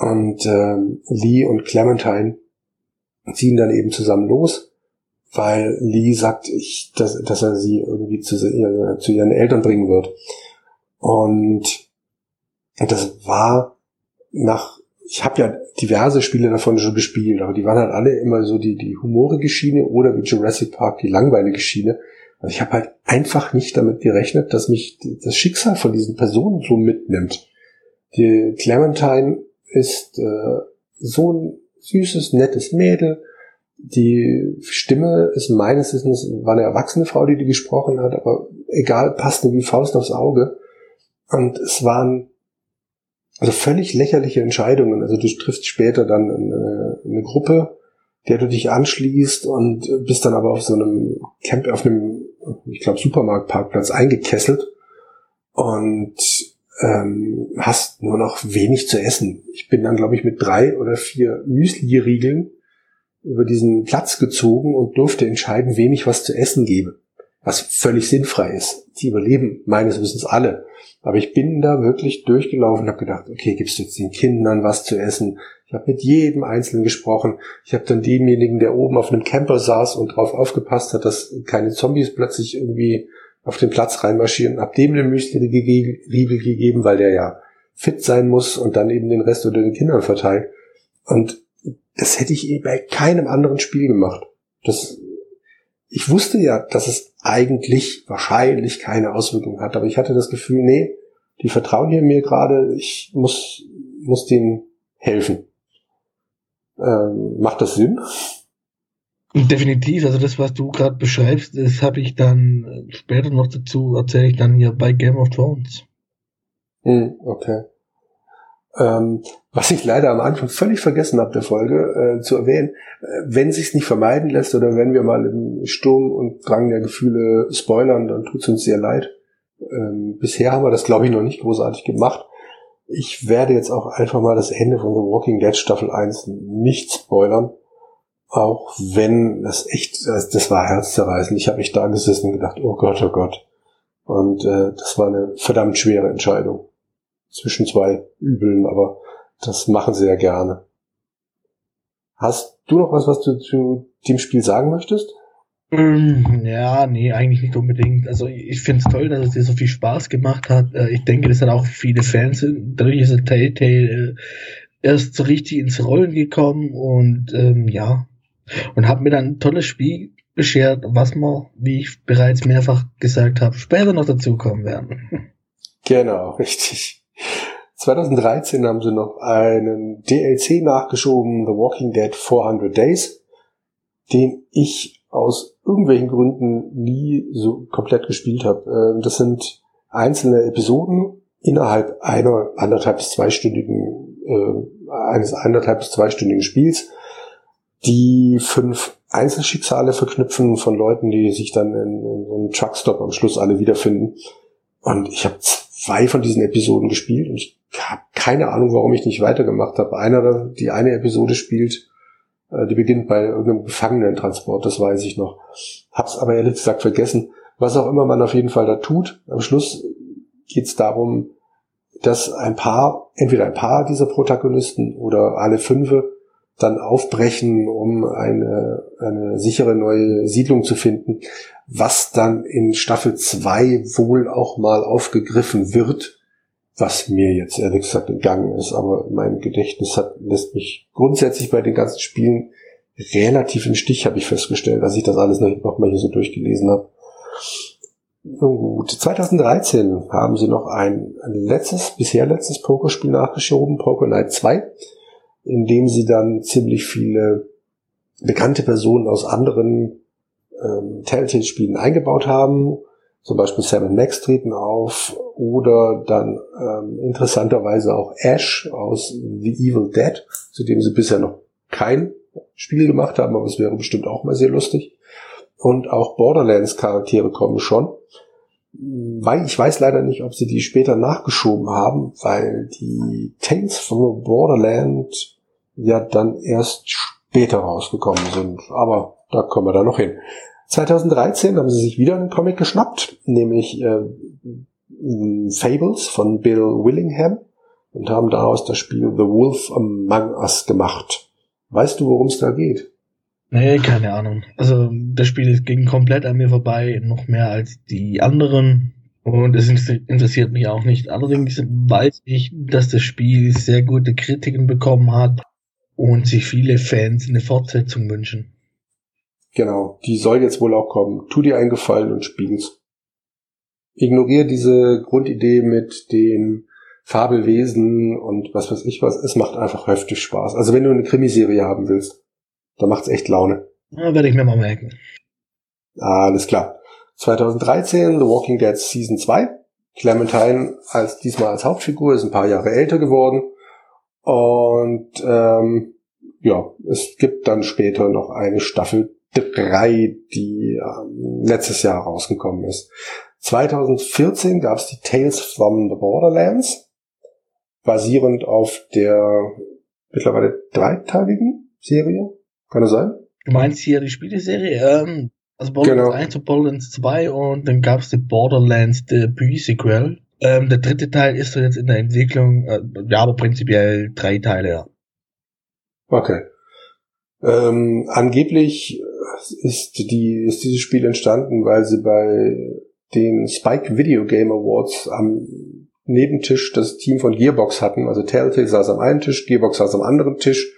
Speaker 1: Und äh, Lee und Clementine ziehen dann eben zusammen los, weil Lee sagt, ich, dass, dass er sie irgendwie zu, äh, zu ihren Eltern bringen wird. Und das war nach, ich habe ja diverse Spiele davon schon gespielt, aber die waren halt alle immer so die, die humorige Schiene oder wie Jurassic Park die langweilige Schiene. Also ich habe halt einfach nicht damit gerechnet, dass mich das Schicksal von diesen Personen so mitnimmt. Die Clementine ist äh, so ein süßes, nettes Mädel. Die Stimme ist meines Wissens, war eine erwachsene Frau, die die gesprochen hat, aber egal, passte wie Faust aufs Auge. Und es waren also völlig lächerliche Entscheidungen. Also du triffst später dann eine, eine Gruppe, der du dich anschließt und bist dann aber auf so einem Camp, auf einem, ich glaube, Supermarktparkplatz eingekesselt. Und ähm, hast nur noch wenig zu essen. Ich bin dann, glaube ich, mit drei oder vier Müsli-Riegeln über diesen Platz gezogen und durfte entscheiden, wem ich was zu essen gebe. Was völlig sinnfrei ist. Die überleben meines Wissens alle. Aber ich bin da wirklich durchgelaufen und habe gedacht, okay, gibst du jetzt den Kindern was zu essen? Ich habe mit jedem Einzelnen gesprochen. Ich habe dann demjenigen, der oben auf einem Camper saß und drauf aufgepasst hat, dass keine Zombies plötzlich irgendwie auf den Platz reinmarschieren, hab dem eine Müsli-Riegel gegeben, weil der ja fit sein muss und dann eben den Rest unter den Kindern verteilt. Und das hätte ich eh bei keinem anderen Spiel gemacht. Das, ich wusste ja, dass es eigentlich wahrscheinlich keine Auswirkungen hat. Aber ich hatte das Gefühl, nee, die vertrauen hier mir gerade, ich muss, muss denen helfen. Ähm, macht das Sinn?
Speaker 2: Definitiv, also das, was du gerade beschreibst, das habe ich dann später noch dazu, erzähle ich dann hier bei Game of Thrones.
Speaker 1: Hm, okay. Ähm, was ich leider am Anfang völlig vergessen habe der Folge äh, zu erwähnen, äh, wenn sich's nicht vermeiden lässt oder wenn wir mal im Sturm und Drang der Gefühle spoilern, dann tut's uns sehr leid. Ähm, bisher haben wir das, glaube ich, noch nicht großartig gemacht. Ich werde jetzt auch einfach mal das Ende von The Walking Dead Staffel 1 nicht spoilern. Auch wenn das echt, das war herzzerreißend. Ich habe mich da gesessen und gedacht, oh Gott, oh Gott. Und äh, das war eine verdammt schwere Entscheidung. Zwischen zwei Übeln, aber das machen sie ja gerne. Hast du noch was, was du zu dem Spiel sagen möchtest?
Speaker 2: Mm, ja, nee, eigentlich nicht unbedingt. Also ich finde es toll, dass es dir so viel Spaß gemacht hat. Äh, ich denke, das sind auch viele Fans. Dadurch ist Telltale äh, erst so richtig ins Rollen gekommen und ähm, ja, und hat mir dann ein tolles Spiel beschert, was wir, wie ich bereits mehrfach gesagt habe, später noch dazukommen werden.
Speaker 1: Genau, richtig. 2013 haben sie noch einen DLC nachgeschoben, The Walking Dead 400 Days, den ich aus irgendwelchen Gründen nie so komplett gespielt habe. Ähm, das sind einzelne Episoden innerhalb einer anderthalb bis zweistündigen äh, eines anderthalb bis zweistündigen Spiels, die fünf Einzelschicksale verknüpfen von Leuten, die sich dann in, in so einem Truckstop am Schluss alle wiederfinden. Und ich habe zwei von diesen Episoden gespielt und ich habe keine Ahnung, warum ich nicht weitergemacht habe. Einer, die eine Episode spielt, äh, die beginnt bei irgendeinem Gefangenentransport, das weiß ich noch. Hab's aber ehrlich gesagt vergessen. Was auch immer man auf jeden Fall da tut, am Schluss geht's darum, dass ein paar, entweder ein paar dieser Protagonisten oder alle fünfe dann aufbrechen, um eine, eine sichere neue Siedlung zu finden, was dann in Staffel 2 wohl auch mal aufgegriffen wird, was mir jetzt ehrlich gesagt entgangen ist, aber mein Gedächtnis hat, lässt mich grundsätzlich bei den ganzen Spielen relativ im Stich, habe ich festgestellt, als ich das alles noch, mal hier so durchgelesen habe. Gut, 2013 haben sie noch ein letztes, bisher letztes Pokerspiel nachgeschoben, Poker Night 2 in dem sie dann ziemlich viele bekannte Personen aus anderen ähm, Telltale-Spielen eingebaut haben. Zum Beispiel Sam Max treten auf oder dann ähm, interessanterweise auch Ash aus The Evil Dead, zu dem sie bisher noch kein Spiel gemacht haben, aber es wäre bestimmt auch mal sehr lustig. Und auch Borderlands-Charaktere kommen schon. Weil ich weiß leider nicht, ob sie die später nachgeschoben haben, weil die Tales from Borderland ja dann erst später rausgekommen sind. Aber da kommen wir da noch hin. 2013 haben sie sich wieder einen Comic geschnappt, nämlich äh, Fables von Bill Willingham und haben daraus das Spiel The Wolf Among Us gemacht. Weißt du, worum es da geht?
Speaker 2: Nee, keine Ahnung. Also das Spiel ging komplett an mir vorbei, noch mehr als die anderen. Und es interessiert mich auch nicht. Allerdings weiß ich, dass das Spiel sehr gute Kritiken bekommen hat und sich viele Fans eine Fortsetzung wünschen.
Speaker 1: Genau, die soll jetzt wohl auch kommen. Tu dir einen Gefallen und spiel's. Ignoriere diese Grundidee mit den Fabelwesen und was weiß ich was. Es macht einfach heftig Spaß. Also wenn du eine Krimiserie haben willst, da macht's echt Laune.
Speaker 2: Ja, werde ich mir mal merken.
Speaker 1: Alles klar. 2013 The Walking Dead Season 2. Clementine als diesmal als Hauptfigur ist ein paar Jahre älter geworden und ähm, ja, es gibt dann später noch eine Staffel 3, die ähm, letztes Jahr rausgekommen ist. 2014 gab es die Tales from the Borderlands, basierend auf der mittlerweile dreiteiligen Serie. Kann das sein?
Speaker 2: Du meinst hier die Spieleserie? Ähm, also Borderlands genau. 1 und Borderlands 2 und dann gab es die Borderlands Debut-Sequel. Ähm, der dritte Teil ist so jetzt in der Entwicklung, äh, ja, aber prinzipiell drei Teile, ja.
Speaker 1: Okay. Ähm, angeblich ist die ist dieses Spiel entstanden, weil sie bei den Spike Video Game Awards am Nebentisch das Team von Gearbox hatten. Also Telltale saß am einen Tisch, Gearbox saß am anderen Tisch.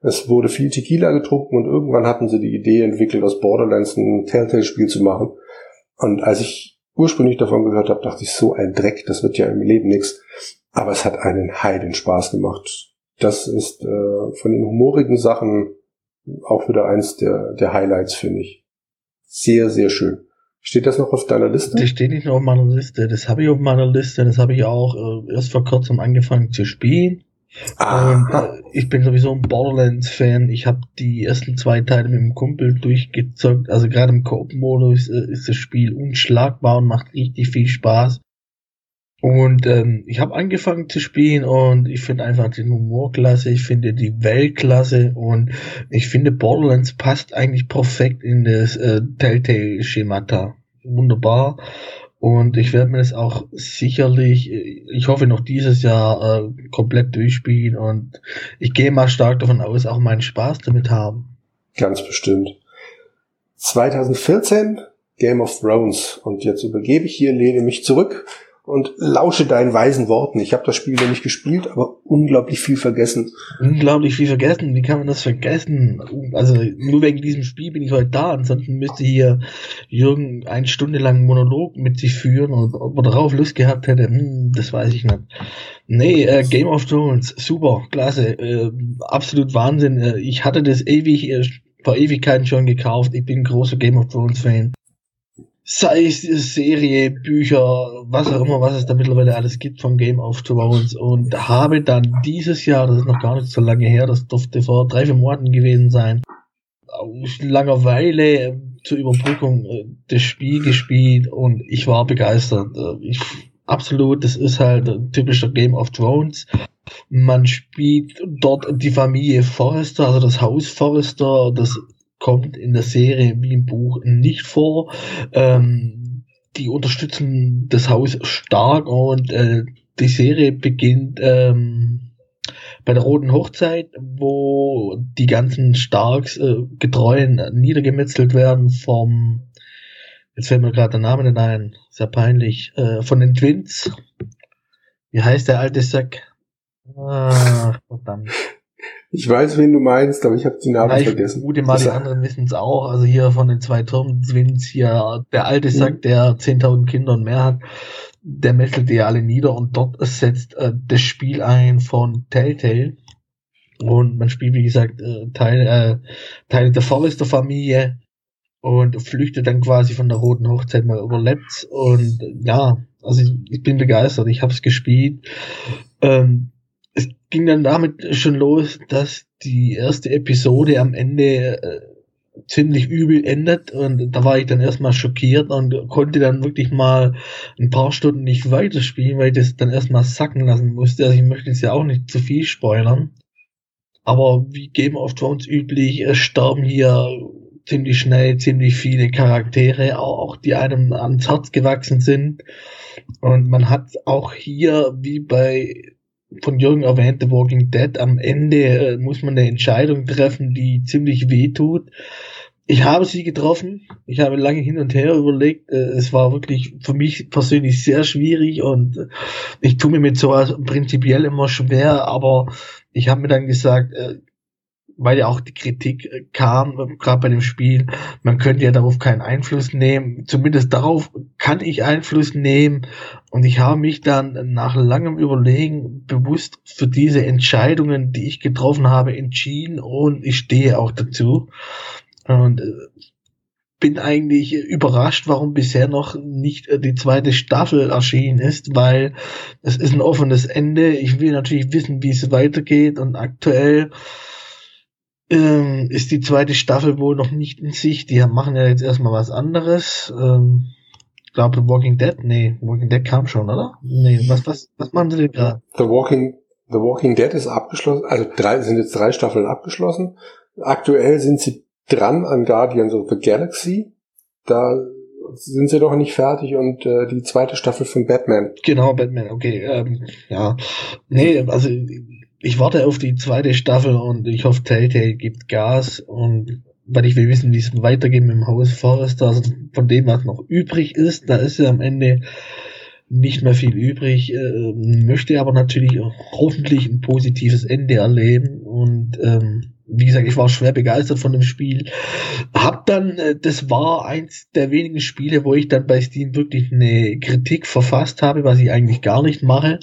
Speaker 1: Es wurde viel Tequila getrunken und irgendwann hatten sie die Idee entwickelt, aus Borderlands ein Telltale-Spiel zu machen. Und als ich ursprünglich davon gehört habe, dachte ich, so ein Dreck, das wird ja im Leben nichts. Aber es hat einen heiden Spaß gemacht. Das ist äh, von den humorigen Sachen auch wieder eins der, der Highlights, finde ich. Sehr, sehr schön. Steht das noch auf deiner Liste?
Speaker 2: Das steht nicht noch auf meiner Liste. Das habe ich auf meiner Liste. Das habe ich auch äh, erst vor kurzem angefangen zu spielen. Ah. Und ich bin sowieso ein Borderlands-Fan. Ich habe die ersten zwei Teile mit dem Kumpel durchgezockt. Also gerade im Coop-Modus äh, ist das Spiel unschlagbar und macht richtig viel Spaß. Und ähm, ich habe angefangen zu spielen und ich finde einfach den Humor klasse, ich finde die Welt klasse und ich finde Borderlands passt eigentlich perfekt in das äh, Telltale-Schemata. Wunderbar. Und ich werde mir das auch sicherlich, ich hoffe noch dieses Jahr äh, komplett durchspielen und ich gehe mal stark davon aus, auch meinen Spaß damit haben.
Speaker 1: Ganz bestimmt. 2014 Game of Thrones und jetzt übergebe ich hier, lehne mich zurück und lausche deinen weisen Worten. Ich habe das Spiel noch nicht gespielt, aber unglaublich viel vergessen.
Speaker 2: Unglaublich viel vergessen. Wie kann man das vergessen? Also nur wegen diesem Spiel bin ich heute da. Ansonsten müsste hier Jürgen eine Stunde lang Monolog mit sich führen und ob er darauf Lust gehabt hätte, hm, das weiß ich nicht. Nee, äh, Game of Thrones, super, klasse, äh, absolut Wahnsinn. Äh, ich hatte das ewig, äh, vor Ewigkeiten schon gekauft. Ich bin großer Game of Thrones Fan sei es Serie, Bücher, was auch immer, was es da mittlerweile alles gibt von Game of Thrones und habe dann dieses Jahr, das ist noch gar nicht so lange her, das durfte vor drei, vier Monaten gewesen sein, aus Langeweile äh, zur Überbrückung äh, das Spiel gespielt und ich war begeistert. Äh, ich, absolut, das ist halt ein typischer Game of Thrones. Man spielt dort die Familie Forrester, also das Haus Forrester, das kommt in der Serie wie im Buch nicht vor. Ähm, die unterstützen das Haus stark und äh, die Serie beginnt ähm, bei der Roten Hochzeit, wo die ganzen Starks äh, getreuen niedergemetzelt werden vom, jetzt fällt mir gerade der Name nicht ein, sehr peinlich, äh, von den Twins. Wie heißt der alte Sack?
Speaker 1: Ah, verdammt. Ich weiß, wen du meinst, aber ich habe die Namen ja, ich vergessen.
Speaker 2: Gute mal, die anderen wissen es auch. Also hier von den zwei Turm-Twins hier, der alte Sack, mhm. der 10.000 Kinder und mehr hat, der metzelt die alle nieder und dort setzt äh, das Spiel ein von Telltale. Und man spielt, wie gesagt, äh, Teile, äh, Teile der Forrester-Familie und flüchtet dann quasi von der Roten Hochzeit mal überlebt. Und ja, also ich, ich bin begeistert. Ich habe es gespielt. Ähm, es ging dann damit schon los, dass die erste Episode am Ende äh, ziemlich übel endet und da war ich dann erstmal schockiert und konnte dann wirklich mal ein paar Stunden nicht weiterspielen, weil ich das dann erstmal sacken lassen musste. Also ich möchte jetzt ja auch nicht zu viel spoilern. Aber wie Game of Thrones üblich, es starben hier ziemlich schnell ziemlich viele Charaktere, auch die einem ans Herz gewachsen sind. Und man hat auch hier, wie bei von Jürgen erwähnte Walking Dead, am Ende äh, muss man eine Entscheidung treffen, die ziemlich weh tut. Ich habe sie getroffen. Ich habe lange hin und her überlegt. Äh, es war wirklich für mich persönlich sehr schwierig und äh, ich tue mir mit sowas prinzipiell immer schwer, aber ich habe mir dann gesagt, äh, weil ja auch die Kritik äh, kam, äh, gerade bei dem Spiel, man könnte ja darauf keinen Einfluss nehmen. Zumindest darauf kann ich Einfluss nehmen. Und ich habe mich dann nach langem Überlegen bewusst für diese Entscheidungen, die ich getroffen habe, entschieden und ich stehe auch dazu. Und äh, bin eigentlich überrascht, warum bisher noch nicht die zweite Staffel erschienen ist, weil es ist ein offenes Ende. Ich will natürlich wissen, wie es weitergeht und aktuell ähm, ist die zweite Staffel wohl noch nicht in sich. Die machen ja jetzt erstmal was anderes. Ähm, ich glaube, Walking Dead, nee, Walking Dead kam schon, oder? Nee, was, was, was machen sie denn gerade?
Speaker 1: The Walking, The Walking Dead ist abgeschlossen, also drei, sind jetzt drei Staffeln abgeschlossen. Aktuell sind sie dran an Guardians of the Galaxy. Da sind sie doch nicht fertig und äh, die zweite Staffel von Batman.
Speaker 2: Genau, Batman, okay. Ähm, ja. Nee, also ich warte auf die zweite Staffel und ich hoffe, Telltale gibt Gas und weil ich will wissen, wie es weitergeht mit dem Haus Forrester, also von dem, was noch übrig ist, da ist ja am Ende nicht mehr viel übrig, äh, möchte aber natürlich hoffentlich ein positives Ende erleben und ähm, wie gesagt, ich war schwer begeistert von dem Spiel. Hab dann, äh, das war eins der wenigen Spiele, wo ich dann bei Steam wirklich eine Kritik verfasst habe, was ich eigentlich gar nicht mache.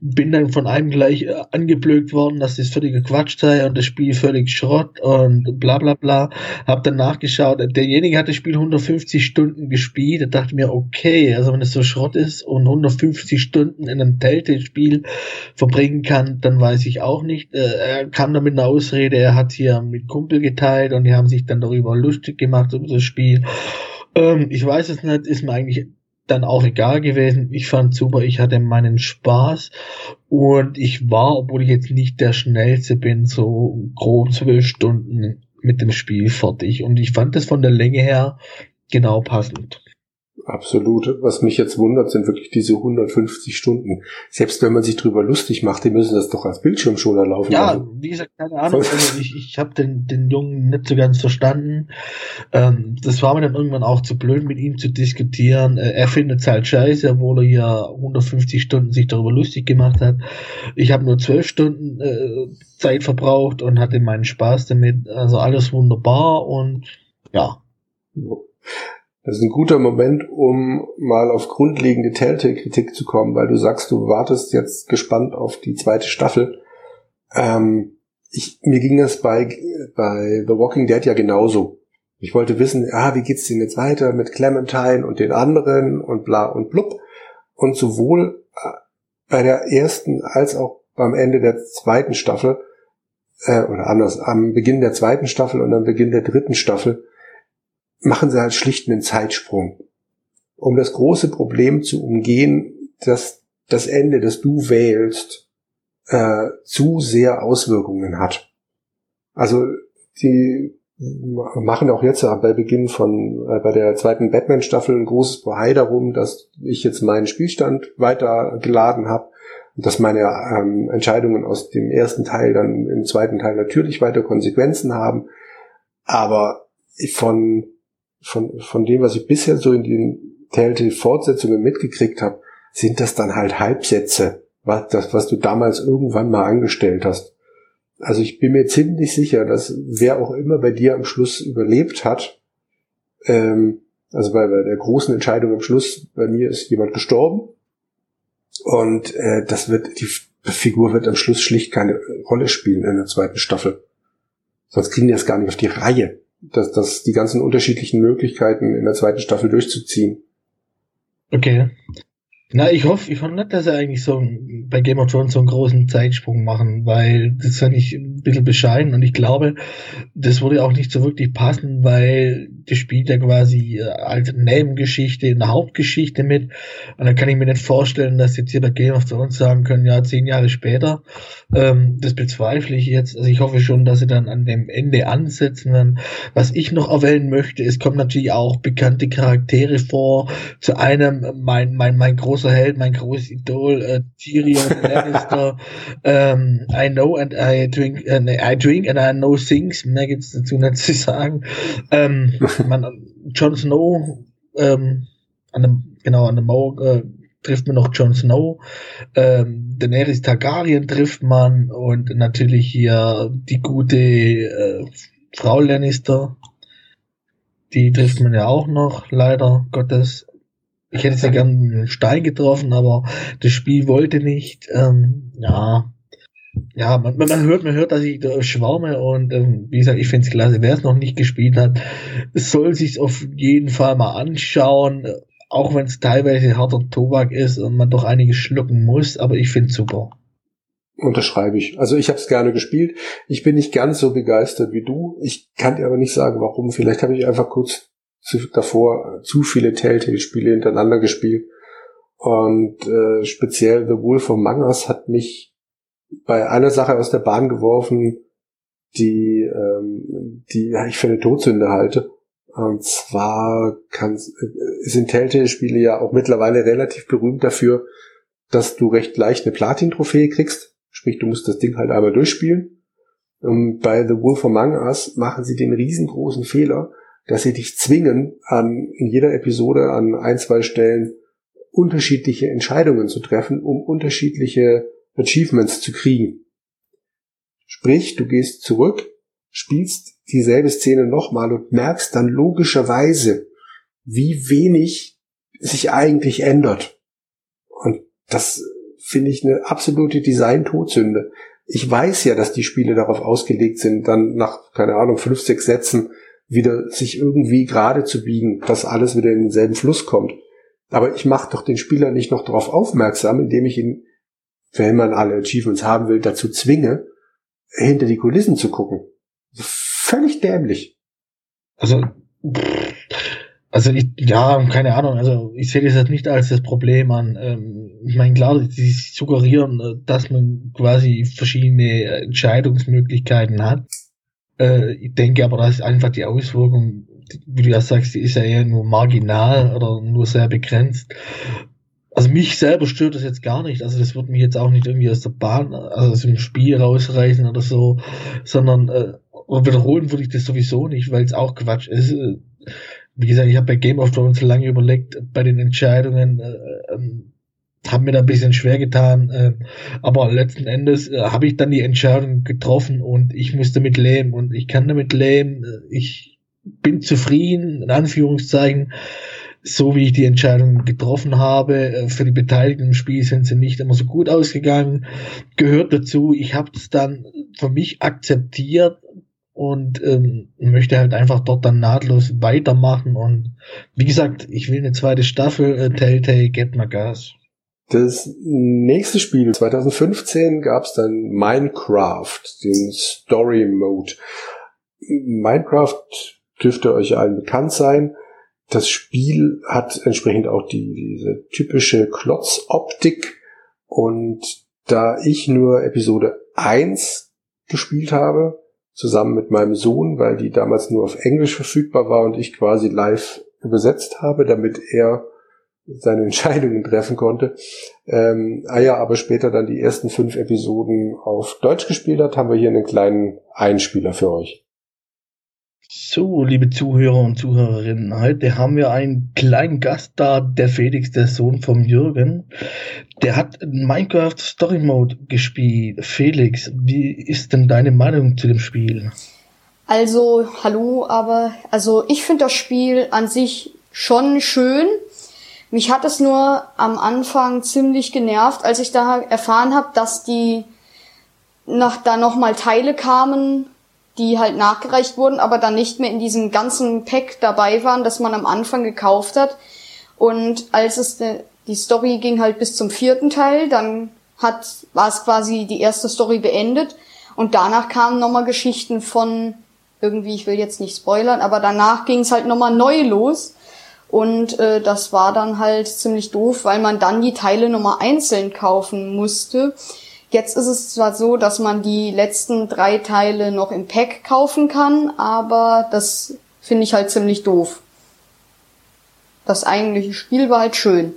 Speaker 2: Bin dann von einem gleich äh, angeblökt worden, dass das völliger Quatsch sei und das Spiel völlig Schrott und bla bla bla. Hab dann nachgeschaut, derjenige hat das Spiel 150 Stunden gespielt. Da dachte mir, okay, also wenn es so Schrott ist und 150 Stunden in einem Telltale-Spiel verbringen kann, dann weiß ich auch nicht. Äh, er kam da mit einer Ausrede, er hat hier mit Kumpel geteilt und die haben sich dann darüber lustig gemacht über das Spiel. Ähm, ich weiß es nicht, ist mir eigentlich dann auch egal gewesen. Ich fand super, ich hatte meinen Spaß und ich war, obwohl ich jetzt nicht der schnellste bin, so grob zwölf Stunden mit dem Spiel fertig und ich fand das von der Länge her genau passend.
Speaker 1: Absolut. Was mich jetzt wundert, sind wirklich diese 150 Stunden. Selbst wenn man sich drüber lustig macht, die müssen das doch als Bildschirmschoner laufen.
Speaker 2: Ja, also. wie gesagt, keine Ahnung. Also ich ich habe den, den Jungen nicht so ganz verstanden. Ähm, das war mir dann irgendwann auch zu blöd, mit ihm zu diskutieren. Äh, er findet es halt scheiße, obwohl er ja 150 Stunden sich darüber lustig gemacht hat. Ich habe nur 12 Stunden äh, Zeit verbraucht und hatte meinen Spaß damit. Also alles wunderbar und ja.
Speaker 1: Das ist ein guter Moment, um mal auf grundlegende Telltale-Kritik zu kommen, weil du sagst, du wartest jetzt gespannt auf die zweite Staffel. Ähm, ich, mir ging das bei, bei The Walking Dead ja genauso. Ich wollte wissen, ah, wie geht's denn jetzt weiter mit Clementine und den anderen und bla und blub. Und sowohl äh, bei der ersten als auch beim Ende der zweiten Staffel, äh, oder anders, am Beginn der zweiten Staffel und am Beginn der dritten Staffel, machen sie halt schlicht einen Zeitsprung. Um das große Problem zu umgehen, dass das Ende, das du wählst, äh, zu sehr Auswirkungen hat. Also die machen auch jetzt bei Beginn von äh, bei der zweiten Batman-Staffel ein großes Bohai darum, dass ich jetzt meinen Spielstand weiter geladen habe und dass meine ähm, Entscheidungen aus dem ersten Teil dann im zweiten Teil natürlich weiter Konsequenzen haben. Aber von von, von dem, was ich bisher so in den Telltale-Fortsetzungen mitgekriegt habe, sind das dann halt Halbsätze, was, das, was du damals irgendwann mal angestellt hast. Also ich bin mir ziemlich sicher, dass wer auch immer bei dir am Schluss überlebt hat, ähm, also bei, bei der großen Entscheidung am Schluss, bei mir ist jemand gestorben und äh, das wird, die Figur wird am Schluss schlicht keine Rolle spielen in der zweiten Staffel. Sonst kriegen die das gar nicht auf die Reihe das, das die ganzen unterschiedlichen Möglichkeiten in der zweiten Staffel durchzuziehen.
Speaker 2: Okay. Na, ich hoffe, ich hoffe nicht, dass er eigentlich so bei Game of Thrones so einen großen Zeitsprung machen, weil das fand ich ein bisschen bescheiden und ich glaube, das würde auch nicht so wirklich passen, weil das spielt ja quasi äh, als Nebengeschichte in der Hauptgeschichte mit und dann kann ich mir nicht vorstellen, dass jetzt hier bei Game of Thrones sagen können, ja, zehn Jahre später, ähm, das bezweifle ich jetzt. Also ich hoffe schon, dass sie dann an dem Ende ansetzen. Dann, was ich noch erwähnen möchte, es kommen natürlich auch bekannte Charaktere vor. Zu einem, mein, mein, mein großer großer Held, mein großes Idol, äh, Tyrion Lannister. ähm, I know and I drink, äh, I drink and I know things. Mehr gibt's dazu nicht zu sagen. Ähm, man, Jon Snow, ähm, an dem, genau, an dem Mauer, äh, trifft man noch Jon Snow, ähm, Daenerys Targaryen trifft man und natürlich hier die gute äh, Frau Lannister, die trifft man ja auch noch, leider Gottes. Ich hätte sehr gern einen Stein getroffen, aber das Spiel wollte nicht. Ähm, ja, ja, man, man hört, man hört, dass ich da schwärme und ähm, wie gesagt, ich finde es klasse. Wer es noch nicht gespielt hat, soll sich auf jeden Fall mal anschauen, auch wenn es teilweise harter Tobak ist und man doch einiges schlucken muss, aber ich finde es super.
Speaker 1: Unterschreibe ich. Also ich habe es gerne gespielt. Ich bin nicht ganz so begeistert wie du. Ich kann dir aber nicht sagen, warum. Vielleicht habe ich einfach kurz zu, davor zu viele Telltale-Spiele hintereinander gespielt. Und äh, speziell The Wolf of Us hat mich bei einer Sache aus der Bahn geworfen, die, ähm, die ja, ich für eine Todsünde halte. Und zwar kann, äh, sind Telltale-Spiele ja auch mittlerweile relativ berühmt dafür, dass du recht leicht eine Platin-Trophäe kriegst. Sprich, du musst das Ding halt einmal durchspielen. Und bei The Wolf Among Us machen sie den riesengroßen Fehler, dass sie dich zwingen, an, in jeder Episode an ein, zwei Stellen unterschiedliche Entscheidungen zu treffen, um unterschiedliche Achievements zu kriegen. Sprich, du gehst zurück spielst dieselbe Szene nochmal und merkst dann logischerweise, wie wenig sich eigentlich ändert. Und das finde ich eine absolute Design-Todsünde. Ich weiß ja, dass die Spiele darauf ausgelegt sind, dann nach, keine Ahnung, fünf, sechs Sätzen wieder sich irgendwie gerade zu biegen, dass alles wieder in denselben Fluss kommt. Aber ich mache doch den Spieler nicht noch darauf aufmerksam, indem ich ihn, wenn man alle Achievements haben will, dazu zwinge, hinter die Kulissen zu gucken. Völlig dämlich.
Speaker 2: Also, also ich, ja, keine Ahnung, also ich sehe das jetzt nicht als das Problem an. Ähm, ich meine, klar, sie suggerieren, äh, dass man quasi verschiedene Entscheidungsmöglichkeiten hat. Äh, ich denke aber, dass einfach die Auswirkung, wie du ja sagst, die ist ja eher nur marginal oder nur sehr begrenzt. Also mich selber stört das jetzt gar nicht. Also das wird mich jetzt auch nicht irgendwie aus der Bahn, also aus dem Spiel rausreißen oder so, sondern äh, wiederholen würde ich das sowieso nicht, weil es auch Quatsch ist. Wie gesagt, ich habe bei Game of Thrones lange überlegt, bei den Entscheidungen, äh, ähm, habe mir da ein bisschen schwer getan, äh, aber letzten Endes äh, habe ich dann die Entscheidung getroffen und ich muss damit leben und ich kann damit leben. Äh, ich bin zufrieden, in Anführungszeichen, so wie ich die Entscheidung getroffen habe. Äh, für die Beteiligten im Spiel sind sie nicht immer so gut ausgegangen. Gehört dazu. Ich habe es dann für mich akzeptiert und ähm, möchte halt einfach dort dann nahtlos weitermachen. Und wie gesagt, ich will eine zweite Staffel. Äh, Telltale, get my gas.
Speaker 1: Das nächste Spiel 2015 gab es dann Minecraft, den Story Mode. Minecraft dürfte euch allen bekannt sein. Das Spiel hat entsprechend auch die, diese typische Klotzoptik und da ich nur Episode 1 gespielt habe, zusammen mit meinem Sohn, weil die damals nur auf Englisch verfügbar war und ich quasi live übersetzt habe, damit er seine Entscheidungen treffen konnte. Ähm, ah ja, aber später dann die ersten fünf Episoden auf Deutsch gespielt hat, haben wir hier einen kleinen Einspieler für euch.
Speaker 2: So, liebe Zuhörer und Zuhörerinnen, heute haben wir einen kleinen Gast da, der Felix, der Sohn vom Jürgen. Der hat Minecraft Story Mode gespielt. Felix, wie ist denn deine Meinung zu dem Spiel?
Speaker 3: Also, hallo, aber also ich finde das Spiel an sich schon schön. Mich hat es nur am Anfang ziemlich genervt, als ich da erfahren habe, dass die nach da noch mal Teile kamen, die halt nachgereicht wurden, aber dann nicht mehr in diesem ganzen Pack dabei waren, das man am Anfang gekauft hat. Und als es die Story ging halt bis zum vierten Teil, dann hat war es quasi die erste Story beendet und danach kamen nochmal Geschichten von irgendwie, ich will jetzt nicht spoilern, aber danach ging es halt nochmal neu los und äh, das war dann halt ziemlich doof, weil man dann die Teile nochmal einzeln kaufen musste. Jetzt ist es zwar so, dass man die letzten drei Teile noch im Pack kaufen kann, aber das finde ich halt ziemlich doof. Das eigentliche Spiel war halt schön.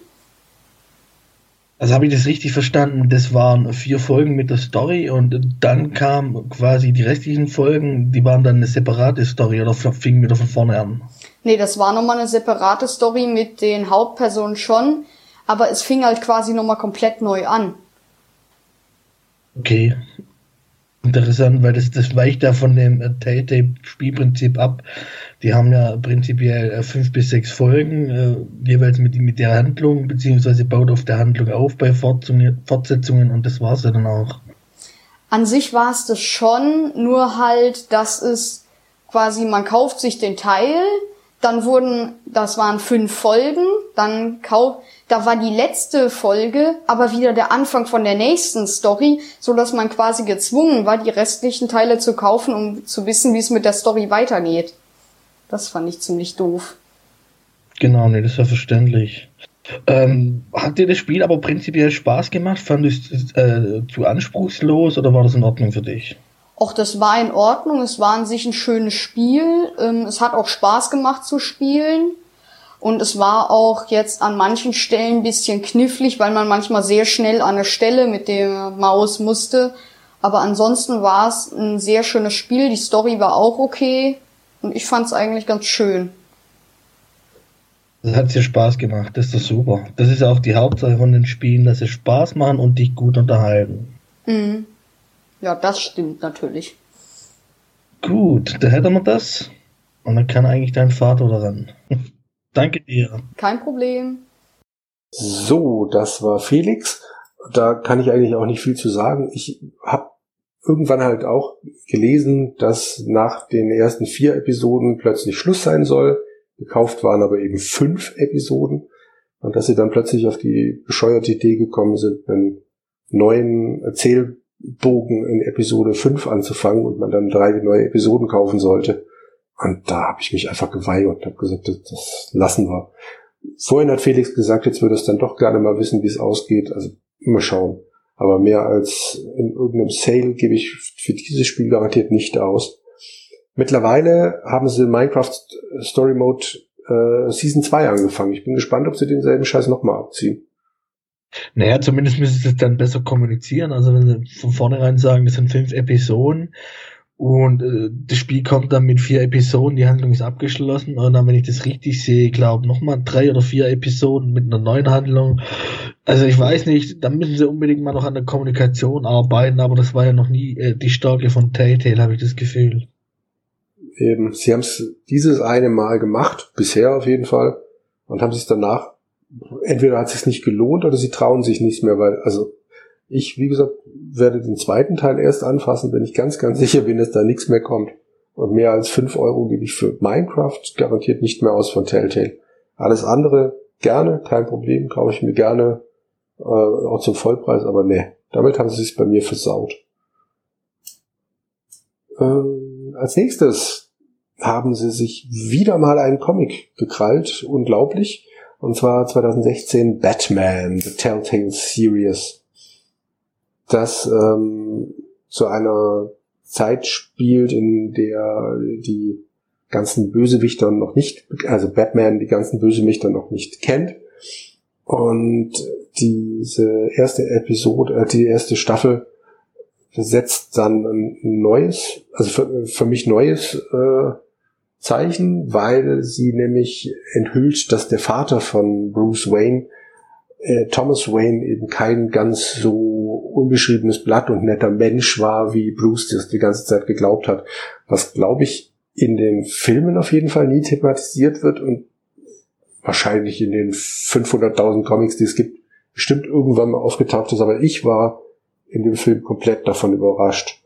Speaker 2: Also habe ich das richtig verstanden? Das waren vier Folgen mit der Story und dann kamen quasi die restlichen Folgen, die waren dann eine separate Story oder fingen wieder von vorne an?
Speaker 3: Nee, das war nochmal eine separate Story mit den Hauptpersonen schon, aber es fing halt quasi nochmal komplett neu an.
Speaker 2: Okay. Interessant, weil das, das weicht ja von dem äh, Telltale-Spielprinzip ab. Die haben ja prinzipiell äh, fünf bis sechs Folgen, äh, jeweils mit, mit der Handlung, beziehungsweise baut auf der Handlung auf bei Fortsetzungen und das war's ja dann auch.
Speaker 3: An sich war es das schon, nur halt, dass es quasi, man kauft sich den Teil, dann wurden, das waren fünf Folgen, dann kau da war die letzte Folge aber wieder der Anfang von der nächsten Story, so dass man quasi gezwungen war, die restlichen Teile zu kaufen, um zu wissen, wie es mit der Story weitergeht. Das fand ich ziemlich doof.
Speaker 2: Genau, nee, das ist ja verständlich. Ähm, hat dir das Spiel aber prinzipiell Spaß gemacht? Fand du es äh, zu anspruchslos oder war das in Ordnung für dich?
Speaker 3: Auch das war in Ordnung. Es war an sich ein schönes Spiel. Ähm, es hat auch Spaß gemacht zu spielen. Und es war auch jetzt an manchen Stellen ein bisschen knifflig, weil man manchmal sehr schnell an der Stelle mit der Maus musste. Aber ansonsten war es ein sehr schönes Spiel. Die Story war auch okay. Und ich fand es eigentlich ganz schön.
Speaker 2: Das hat dir Spaß gemacht. Das ist doch super. Das ist auch die Hauptsache von den Spielen, dass sie Spaß machen und dich gut unterhalten.
Speaker 3: Mhm. Ja, das stimmt natürlich.
Speaker 2: Gut, da hätten wir das. Und dann kann eigentlich dein Vater daran. Danke dir.
Speaker 3: Kein Problem.
Speaker 1: So, das war Felix. Da kann ich eigentlich auch nicht viel zu sagen. Ich habe irgendwann halt auch gelesen, dass nach den ersten vier Episoden plötzlich Schluss sein soll. Gekauft waren aber eben fünf Episoden. Und dass sie dann plötzlich auf die bescheuerte Idee gekommen sind, einen neuen Erzählbogen in Episode 5 anzufangen und man dann drei neue Episoden kaufen sollte. Und da habe ich mich einfach geweigert und habe gesagt, das, das lassen wir. Vorhin hat Felix gesagt, jetzt würde es dann doch gerne mal wissen, wie es ausgeht. Also immer schauen. Aber mehr als in irgendeinem Sale gebe ich für dieses Spiel garantiert nicht aus. Mittlerweile haben sie Minecraft Story Mode äh, Season 2 angefangen. Ich bin gespannt, ob sie denselben Scheiß nochmal abziehen.
Speaker 2: Naja, zumindest müssen sie es dann besser kommunizieren. Also wenn sie von vornherein sagen, das sind fünf Episoden und äh, das Spiel kommt dann mit vier Episoden, die Handlung ist abgeschlossen. Und dann, wenn ich das richtig sehe, glaube nochmal drei oder vier Episoden mit einer neuen Handlung. Also ich weiß nicht, da müssen sie unbedingt mal noch an der Kommunikation arbeiten, aber das war ja noch nie äh, die Stärke von Telltale, habe ich das Gefühl.
Speaker 1: Eben, sie haben es dieses eine Mal gemacht, bisher auf jeden Fall, und haben sich danach, entweder hat es sich nicht gelohnt oder sie trauen sich nicht mehr, weil, also ich, wie gesagt, werde den zweiten Teil erst anfassen, wenn ich ganz, ganz sicher bin, dass da nichts mehr kommt. Und mehr als fünf Euro gebe ich für Minecraft garantiert nicht mehr aus von Telltale. Alles andere gerne, kein Problem, kaufe ich mir gerne äh, auch zum Vollpreis, aber ne, damit haben sie es bei mir versaut. Ähm, als nächstes haben sie sich wieder mal einen Comic gekrallt, unglaublich, und zwar 2016 Batman, The Telltale Series das ähm, zu einer Zeit spielt, in der die ganzen Bösewichter noch nicht, also Batman die ganzen Bösewichter noch nicht kennt. Und diese erste Episode, äh, die erste Staffel setzt dann ein neues, also für, für mich neues äh, Zeichen, weil sie nämlich enthüllt, dass der Vater von Bruce Wayne äh, Thomas Wayne eben kein ganz so unbeschriebenes Blatt und netter Mensch war, wie Bruce das die ganze Zeit geglaubt hat. Was, glaube ich, in den Filmen auf jeden Fall nie thematisiert wird und wahrscheinlich in den 500.000 Comics, die es gibt, bestimmt irgendwann mal aufgetaucht ist. Aber ich war in dem Film komplett davon überrascht.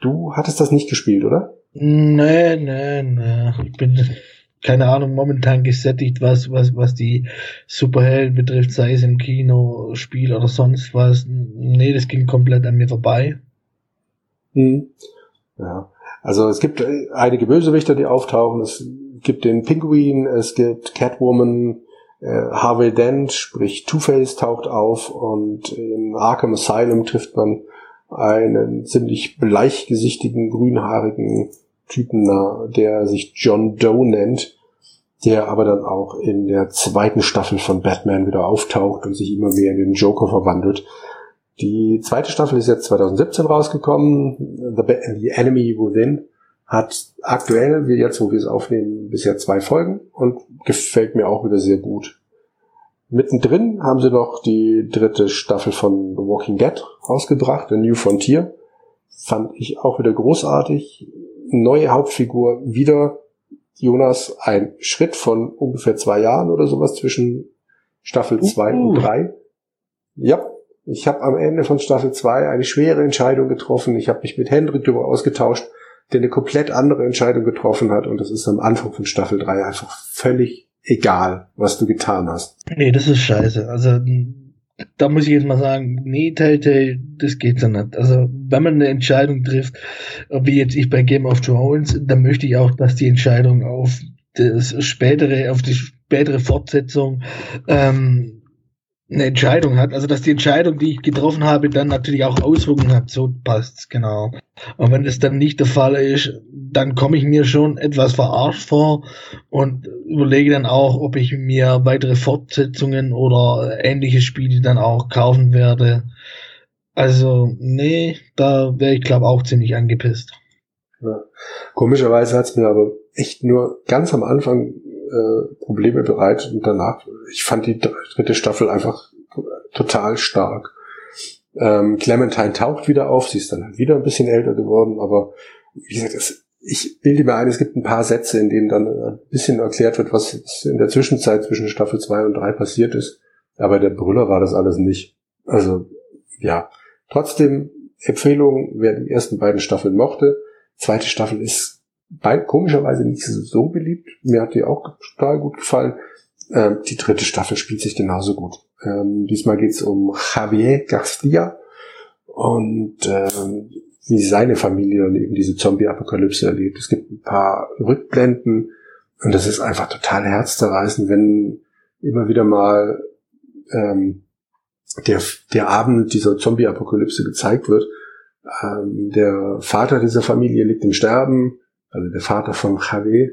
Speaker 1: Du hattest das nicht gespielt, oder?
Speaker 2: Nee, nee, nee. Ich bin keine Ahnung, momentan gesättigt, was, was, was die Superhelden betrifft, sei es im Kino, Spiel oder sonst was. Nee, das ging komplett an mir vorbei.
Speaker 1: Hm. Ja. Also es gibt äh, einige Bösewichter, die auftauchen. Es gibt den Pinguin, es gibt Catwoman, äh, Harvey Dent, sprich Two-Face taucht auf und in Arkham Asylum trifft man einen ziemlich bleichgesichtigen, grünhaarigen Typen, der sich John Doe nennt, der aber dann auch in der zweiten Staffel von Batman wieder auftaucht und sich immer mehr in den Joker verwandelt. Die zweite Staffel ist jetzt 2017 rausgekommen. The, The Enemy Within hat aktuell, wie jetzt, wo wir es aufnehmen, bisher zwei Folgen und gefällt mir auch wieder sehr gut. Mittendrin haben sie noch die dritte Staffel von The Walking Dead rausgebracht, The New Frontier. Fand ich auch wieder großartig neue Hauptfigur wieder Jonas ein Schritt von ungefähr zwei Jahren oder sowas zwischen Staffel 2 uh. und 3. Ja, ich habe am Ende von Staffel 2 eine schwere Entscheidung getroffen. Ich habe mich mit Hendrik darüber ausgetauscht, der eine komplett andere Entscheidung getroffen hat. Und das ist am Anfang von Staffel 3 einfach völlig egal, was du getan hast.
Speaker 2: Nee, das ist scheiße. Also da muss ich jetzt mal sagen, nee, Telltale, das geht so nicht. Also, wenn man eine Entscheidung trifft, wie jetzt ich bei Game of Thrones, dann möchte ich auch, dass die Entscheidung auf das spätere, auf die spätere Fortsetzung ähm, eine Entscheidung hat, also dass die Entscheidung, die ich getroffen habe, dann natürlich auch Auswirkungen hat, so passt's, genau. Und wenn das dann nicht der Fall ist, dann komme ich mir schon etwas verarscht vor und überlege dann auch, ob ich mir weitere Fortsetzungen oder ähnliche Spiele dann auch kaufen werde. Also, nee, da wäre ich glaube auch ziemlich angepisst.
Speaker 1: Ja. Komischerweise hat's mir aber echt nur ganz am Anfang äh, Probleme bereitet und danach, ich fand die dritte Staffel einfach total stark. Ähm, Clementine taucht wieder auf, sie ist dann halt wieder ein bisschen älter geworden, aber wie gesagt, es, ich bilde mir ein, es gibt ein paar Sätze, in denen dann ein bisschen erklärt wird, was in der Zwischenzeit zwischen Staffel 2 und 3 passiert ist. Aber der Brüller war das alles nicht. Also, ja. Trotzdem, Empfehlung, wer die ersten beiden Staffeln mochte. Zweite Staffel ist bei, komischerweise nicht so beliebt. Mir hat die auch total gut gefallen. Ähm, die dritte Staffel spielt sich genauso gut. Ähm, diesmal geht's um Javier Garcia und ähm, wie seine Familie dann eben diese Zombie-Apokalypse erlebt. Es gibt ein paar Rückblenden und das ist einfach total herzzerreißend, wenn immer wieder mal ähm, der, der Abend dieser Zombie-Apokalypse gezeigt wird. Ähm, der Vater dieser Familie liegt im Sterben, also der Vater von Javier.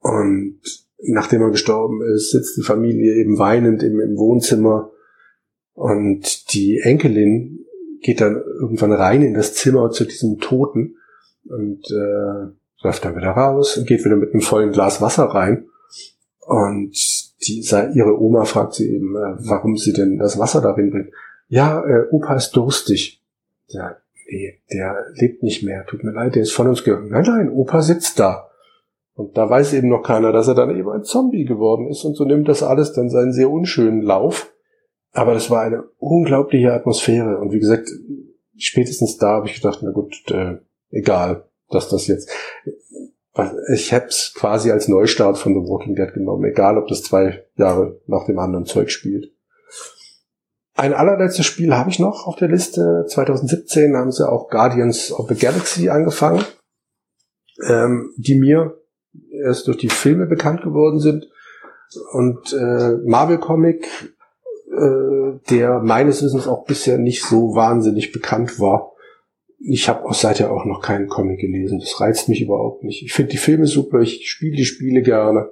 Speaker 1: Und nachdem er gestorben ist, sitzt die Familie eben weinend im, im Wohnzimmer. Und die Enkelin geht dann irgendwann rein in das Zimmer zu diesem Toten und äh, läuft dann wieder raus und geht wieder mit einem vollen Glas Wasser rein. Und die, ihre Oma fragt sie eben, äh, warum sie denn das Wasser darin bringt. Ja, äh, Opa ist durstig. Ja, nee, der lebt nicht mehr. Tut mir leid, der ist von uns gegangen. Nein, nein, Opa sitzt da. Und da weiß eben noch keiner, dass er dann eben ein Zombie geworden ist. Und so nimmt das alles dann seinen sehr unschönen Lauf. Aber das war eine unglaubliche Atmosphäre. Und wie gesagt, spätestens da habe ich gedacht, na gut, äh, egal, dass das jetzt ich hab's quasi als Neustart von The Walking Dead genommen, egal ob das zwei Jahre nach dem anderen Zeug spielt. Ein allerletztes Spiel habe ich noch auf der Liste. 2017 haben sie auch Guardians of the Galaxy angefangen, ähm, die mir erst durch die Filme bekannt geworden sind. Und äh, Marvel Comic, äh, der meines Wissens auch bisher nicht so wahnsinnig bekannt war, ich habe auch seither auch noch keinen Comic gelesen. Das reizt mich überhaupt nicht. Ich finde die Filme super, ich spiele die Spiele gerne,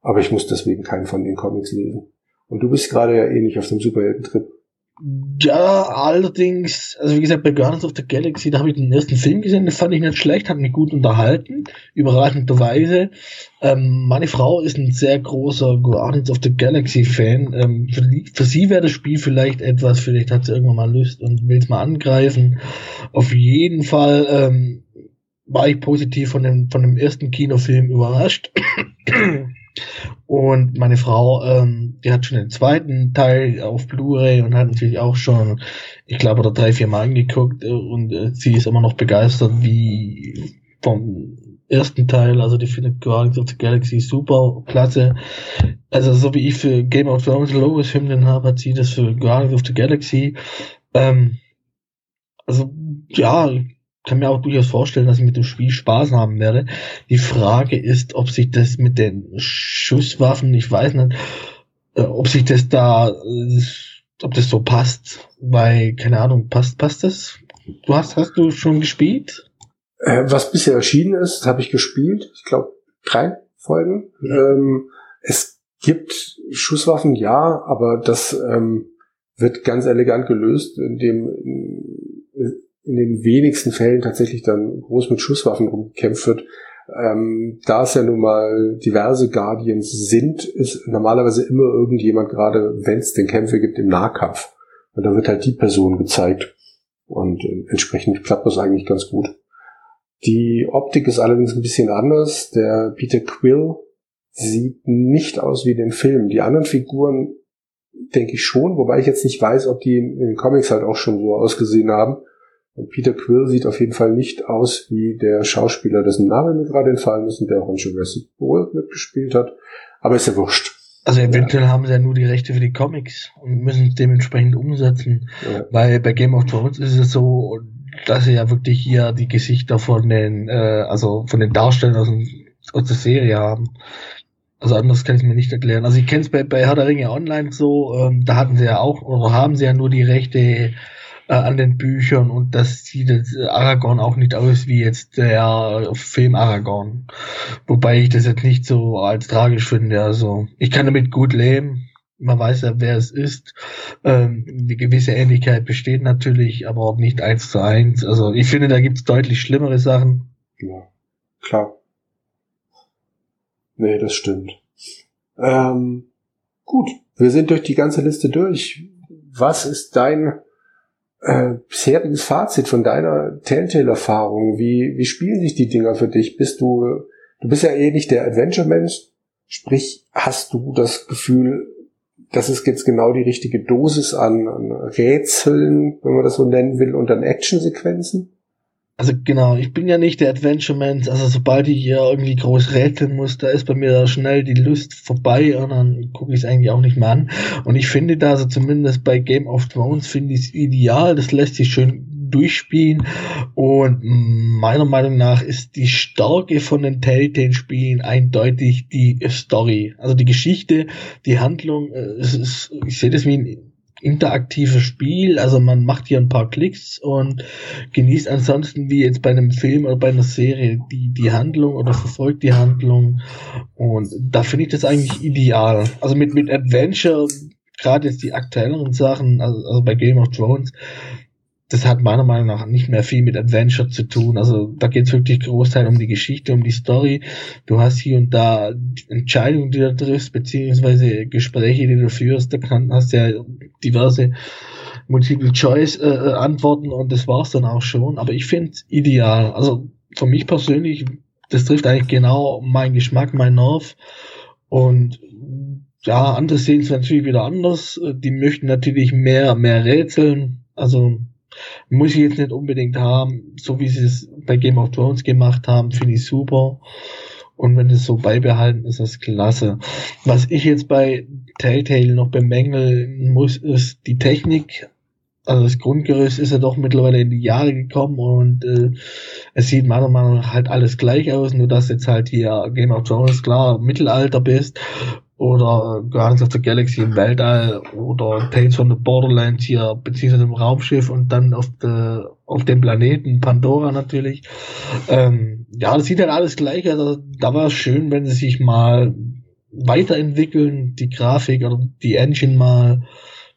Speaker 1: aber ich muss deswegen keinen von den Comics lesen. Und du bist gerade ja eh nicht auf dem Superhelden-Trip.
Speaker 2: Ja, allerdings, also wie gesagt, bei Guardians of the Galaxy, da habe ich den ersten Film gesehen, den fand ich nicht schlecht, hat mich gut unterhalten, überraschenderweise. Ähm, meine Frau ist ein sehr großer Guardians of the Galaxy Fan. Ähm, für, für, sie wäre das Spiel vielleicht etwas, vielleicht hat sie irgendwann mal Lust und will es mal angreifen. Auf jeden Fall ähm, war ich positiv von dem, von dem ersten Kinofilm überrascht. Und meine Frau, ähm, die hat schon den zweiten Teil auf Blu-ray und hat natürlich auch schon, ich glaube, oder drei, vier Mal angeguckt und äh, sie ist immer noch begeistert wie vom ersten Teil, also die findet Guardians of the Galaxy super, klasse. Also so wie ich für Game of Thrones Logos Hymnen habe, hat sie das für Guardians of the Galaxy. Ähm, also ja, kann mir auch durchaus vorstellen, dass ich mit dem Spiel Spaß haben werde. Die Frage ist, ob sich das mit den Schusswaffen, ich weiß nicht, äh, ob sich das da, äh, ob das so passt, weil, keine Ahnung, passt, passt das? Du hast, hast du schon gespielt?
Speaker 1: Äh, was bisher erschienen ist, habe ich gespielt. Ich glaube, drei Folgen. Ähm, es gibt Schusswaffen, ja, aber das ähm, wird ganz elegant gelöst, indem in den wenigsten Fällen tatsächlich dann groß mit Schusswaffen rumgekämpft wird. Ähm, da es ja nun mal diverse Guardians sind, ist normalerweise immer irgendjemand, gerade wenn es den Kämpfe gibt, im Nahkampf. Und da wird halt die Person gezeigt. Und äh, entsprechend klappt das eigentlich ganz gut. Die Optik ist allerdings ein bisschen anders. Der Peter Quill sieht nicht aus wie in den Filmen. Die anderen Figuren denke ich schon, wobei ich jetzt nicht weiß, ob die in den Comics halt auch schon so ausgesehen haben. Und Peter Quill sieht auf jeden Fall nicht aus wie der Schauspieler, dessen Name mir gerade entfallen ist und der auch in Jurassic World mitgespielt hat. Aber ist ja wurscht.
Speaker 2: Also eventuell ja. haben sie ja nur die Rechte für die Comics und müssen es dementsprechend umsetzen. Ja. Weil bei Game of Thrones ist es so, dass sie ja wirklich hier die Gesichter von den, äh, also von den Darstellern aus, aus der Serie haben. Also anders kann ich mir nicht erklären. Also ich kenne es bei, bei Herr der Ringe Online so, ähm, da hatten sie ja auch, oder haben sie ja nur die Rechte äh, an den Büchern und das sieht jetzt Aragorn auch nicht aus wie jetzt der Film Aragorn. Wobei ich das jetzt nicht so als tragisch finde. Also ich kann damit gut leben. Man weiß ja, wer es ist. Ähm, die gewisse Ähnlichkeit besteht natürlich, aber auch nicht eins zu eins. Also ich finde, da gibt es deutlich schlimmere Sachen.
Speaker 1: Ja, klar. Nee, das stimmt. Ähm, gut, wir sind durch die ganze Liste durch. Was ist dein äh, bisheriges Fazit von deiner Telltale-Erfahrung. Wie, wie spielen sich die Dinger für dich? Bist du, du bist ja eh nicht der Adventure-Mensch, sprich, hast du das Gefühl, das ist jetzt genau die richtige Dosis an, an Rätseln, wenn man das so nennen will, und an Actionsequenzen?
Speaker 2: Also genau, ich bin ja nicht der Adventure-Mensch, also sobald ich hier irgendwie groß rätseln muss, da ist bei mir schnell die Lust vorbei und dann gucke ich es eigentlich auch nicht mehr an. Und ich finde da, also zumindest bei Game of Thrones finde ich es ideal, das lässt sich schön durchspielen und meiner Meinung nach ist die Stärke von den Telltale-Spielen eindeutig die Story. Also die Geschichte, die Handlung, äh, es ist, ich sehe das wie ein interaktives Spiel. Also man macht hier ein paar Klicks und genießt ansonsten wie jetzt bei einem Film oder bei einer Serie die, die Handlung oder verfolgt die Handlung. Und da finde ich das eigentlich ideal. Also mit, mit Adventure, gerade jetzt die aktuelleren Sachen, also, also bei Game of Thrones, das hat meiner Meinung nach nicht mehr viel mit Adventure zu tun. Also da geht es wirklich Großteil um die Geschichte, um die Story. Du hast hier und da Entscheidungen, die du triffst, beziehungsweise Gespräche, die du führst. Da kann, hast ja diverse Multiple-Choice-Antworten äh, und das war's dann auch schon. Aber ich finde es ideal. Also für mich persönlich, das trifft eigentlich genau meinen Geschmack, mein Nerv. Und ja, andere sehen es natürlich wieder anders. Die möchten natürlich mehr, mehr Rätseln. Also muss ich jetzt nicht unbedingt haben, so wie sie es bei Game of Thrones gemacht haben, finde ich super. Und wenn es so beibehalten ist, ist das klasse. Was ich jetzt bei Telltale noch bemängeln muss, ist die Technik. Also das Grundgerüst ist ja doch mittlerweile in die Jahre gekommen und äh, es sieht meiner Meinung nach halt alles gleich aus, nur dass jetzt halt hier Game of Thrones klar Mittelalter bist oder Guardians of the Galaxy im Weltall oder Tales from the Borderlands hier, beziehungsweise im Raumschiff und dann auf, de, auf dem Planeten Pandora natürlich. Ähm, ja, das sieht halt alles gleich aus. Also, da war es schön, wenn sie sich mal weiterentwickeln, die Grafik oder die Engine mal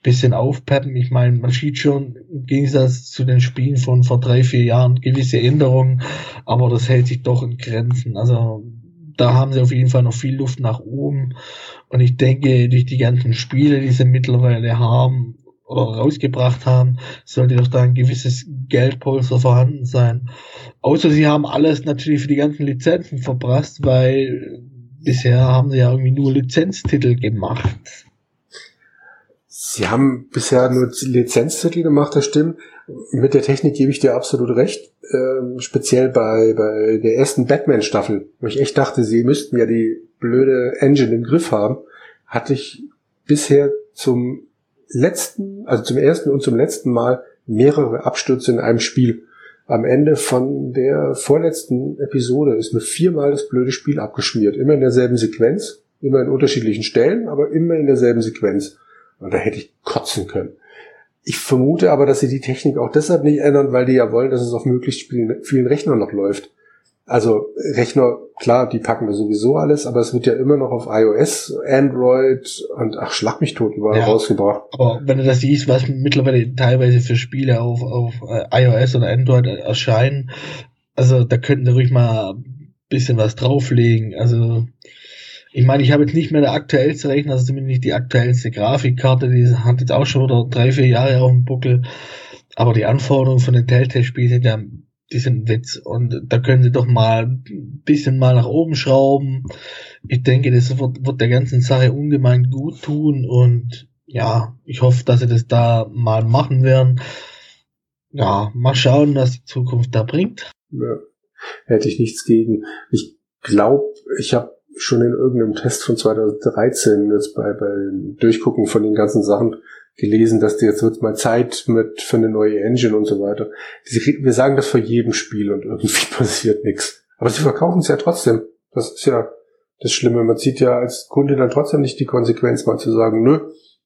Speaker 2: bisschen aufpeppen. Ich meine, man sieht schon im Gegensatz zu den Spielen von vor drei, vier Jahren gewisse Änderungen, aber das hält sich doch in Grenzen. Also da haben sie auf jeden Fall noch viel Luft nach oben. Und ich denke, durch die ganzen Spiele, die sie mittlerweile haben oder rausgebracht haben, sollte doch da ein gewisses Geldpolster vorhanden sein. Außer sie haben alles natürlich für die ganzen Lizenzen verprasst, weil bisher haben sie ja irgendwie nur Lizenztitel gemacht.
Speaker 1: Sie haben bisher nur Lizenztitel gemacht, das stimmt. Mit der Technik gebe ich dir absolut recht. Ähm, speziell bei, bei der ersten Batman-Staffel, wo ich echt dachte, sie müssten ja die blöde Engine im Griff haben, hatte ich bisher zum letzten, also zum ersten und zum letzten Mal mehrere Abstürze in einem Spiel. Am Ende von der vorletzten Episode ist mir viermal das blöde Spiel abgeschmiert. Immer in derselben Sequenz, immer in unterschiedlichen Stellen, aber immer in derselben Sequenz. Und da hätte ich kotzen können. Ich vermute aber, dass sie die Technik auch deshalb nicht ändern, weil die ja wollen, dass es auf möglichst vielen Rechnern noch läuft. Also Rechner, klar, die packen wir sowieso alles, aber es wird ja immer noch auf iOS, Android und ach, schlag mich tot überall ja, rausgebracht.
Speaker 2: Aber wenn du das siehst, was mittlerweile teilweise für Spiele auf, auf äh, iOS oder Android erscheinen, also da könnten sie ruhig mal ein bisschen was drauflegen. Also ich meine, ich habe jetzt nicht mehr der aktuellste Rechner, also zumindest nicht die aktuellste Grafikkarte, die hat jetzt auch schon wieder drei, vier Jahre auf dem Buckel. Aber die Anforderungen von den Telltale-Spielen die sind Witz. Und da können sie doch mal ein bisschen mal nach oben schrauben. Ich denke, das wird, wird der ganzen Sache ungemein gut tun. Und ja, ich hoffe, dass sie das da mal machen werden. Ja, mal schauen, was die Zukunft da bringt. Ja,
Speaker 1: hätte ich nichts gegen. Ich glaube, ich habe schon in irgendeinem Test von 2013 jetzt bei, bei Durchgucken von den ganzen Sachen gelesen, dass die jetzt wird mal Zeit mit für eine neue Engine und so weiter. Wir sagen das vor jedem Spiel und irgendwie passiert nichts. Aber sie verkaufen es ja trotzdem. Das ist ja das Schlimme. Man zieht ja als Kunde dann trotzdem nicht die Konsequenz, mal zu sagen, nö,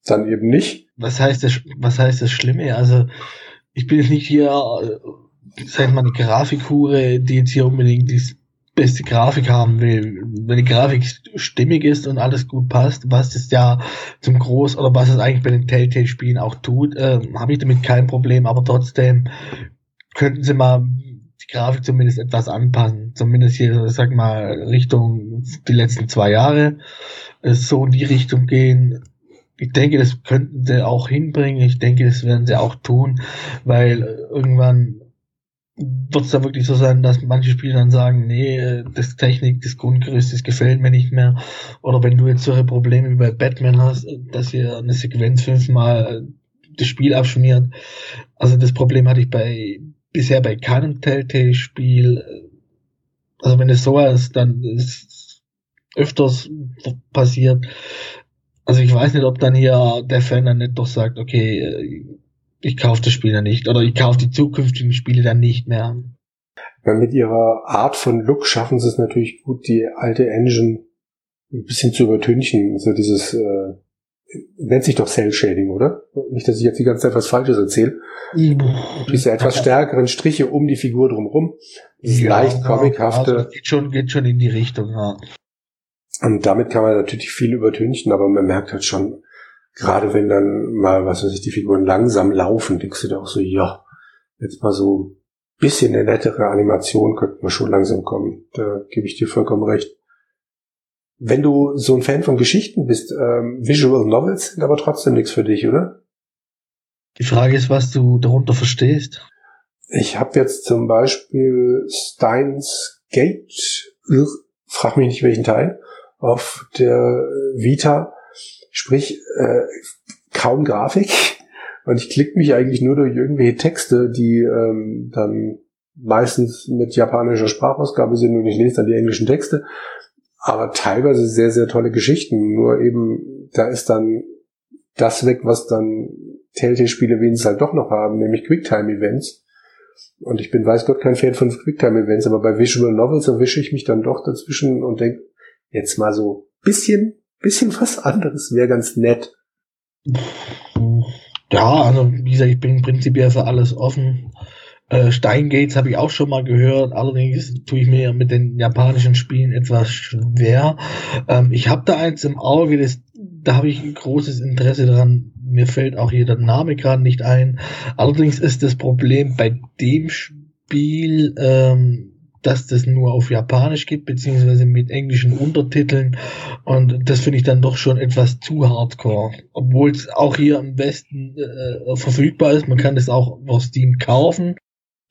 Speaker 1: dann eben nicht.
Speaker 2: Was heißt das, was heißt das Schlimme? Also, ich bin jetzt nicht hier, äh, sag mal, eine Grafikhure, die jetzt hier unbedingt die beste Grafik haben will, wenn die Grafik stimmig ist und alles gut passt, was es ja zum Groß oder was es eigentlich bei den Telltale-Spielen auch tut, äh, habe ich damit kein Problem, aber trotzdem könnten sie mal die Grafik zumindest etwas anpassen, zumindest hier, sag mal, Richtung die letzten zwei Jahre, äh, so in die Richtung gehen. ich denke, das könnten sie auch hinbringen. Ich denke, das werden sie auch tun, weil irgendwann wird es da wirklich so sein, dass manche Spieler dann sagen, nee, das Technik, das Grundgerüst, das gefällt mir nicht mehr. Oder wenn du jetzt solche Probleme wie bei Batman hast, dass ihr eine Sequenz fünfmal das Spiel abschmiert. Also das Problem hatte ich bei bisher bei keinem Telltale-Spiel. Also wenn es so ist, dann ist öfters passiert. Also ich weiß nicht, ob dann hier der Fan dann nicht doch sagt, okay, ich kaufe das Spiel dann nicht oder ich kaufe die zukünftigen Spiele dann nicht mehr.
Speaker 1: Ja, mit ihrer Art von Look schaffen sie es natürlich gut, die alte Engine ein bisschen zu übertünchen. So dieses, äh, nennt sich doch Cell Shading, oder? Nicht, dass ich jetzt die ganze Zeit was Falsches erzähle. Diese etwas stärkeren Striche um die Figur drumherum.
Speaker 2: Dieses ja, leicht comichafte. Also geht schon, geht schon in die Richtung, ja.
Speaker 1: Und damit kann man natürlich viel übertünchen, aber man merkt halt schon, gerade wenn dann mal, was weiß ich, die Figuren langsam laufen, denkst du da auch so, ja, jetzt mal so bisschen eine nettere Animation könnte man schon langsam kommen. Da gebe ich dir vollkommen recht. Wenn du so ein Fan von Geschichten bist, ähm, Visual Novels sind aber trotzdem nichts für dich, oder?
Speaker 2: Die Frage ist, was du darunter verstehst.
Speaker 1: Ich habe jetzt zum Beispiel Steins Gate, frag mich nicht welchen Teil, auf der Vita, sprich äh, kaum Grafik. Und ich klicke mich eigentlich nur durch irgendwelche Texte, die ähm, dann meistens mit japanischer Sprachausgabe sind und ich lese dann die englischen Texte. Aber teilweise sehr, sehr tolle Geschichten. Nur eben, da ist dann das weg, was dann Telltale-Spiele wenigstens halt doch noch haben, nämlich Quicktime-Events. Und ich bin, weiß Gott, kein Fan von Quicktime-Events, aber bei Visual Novels erwische ich mich dann doch dazwischen und denke, jetzt mal so bisschen, bisschen was anderes wäre ganz nett.
Speaker 2: Ja, also wie gesagt, ich bin prinzipiell für alles offen. Äh, Steingates habe ich auch schon mal gehört, allerdings tue ich mir mit den japanischen Spielen etwas schwer. Ähm, ich habe da eins im Auge, das, da habe ich ein großes Interesse dran. Mir fällt auch hier der Name gerade nicht ein. Allerdings ist das Problem bei dem Spiel, ähm, dass das nur auf Japanisch gibt, beziehungsweise mit englischen Untertiteln. Und das finde ich dann doch schon etwas zu hardcore. Obwohl es auch hier im Westen äh, verfügbar ist. Man kann das auch auf Steam kaufen.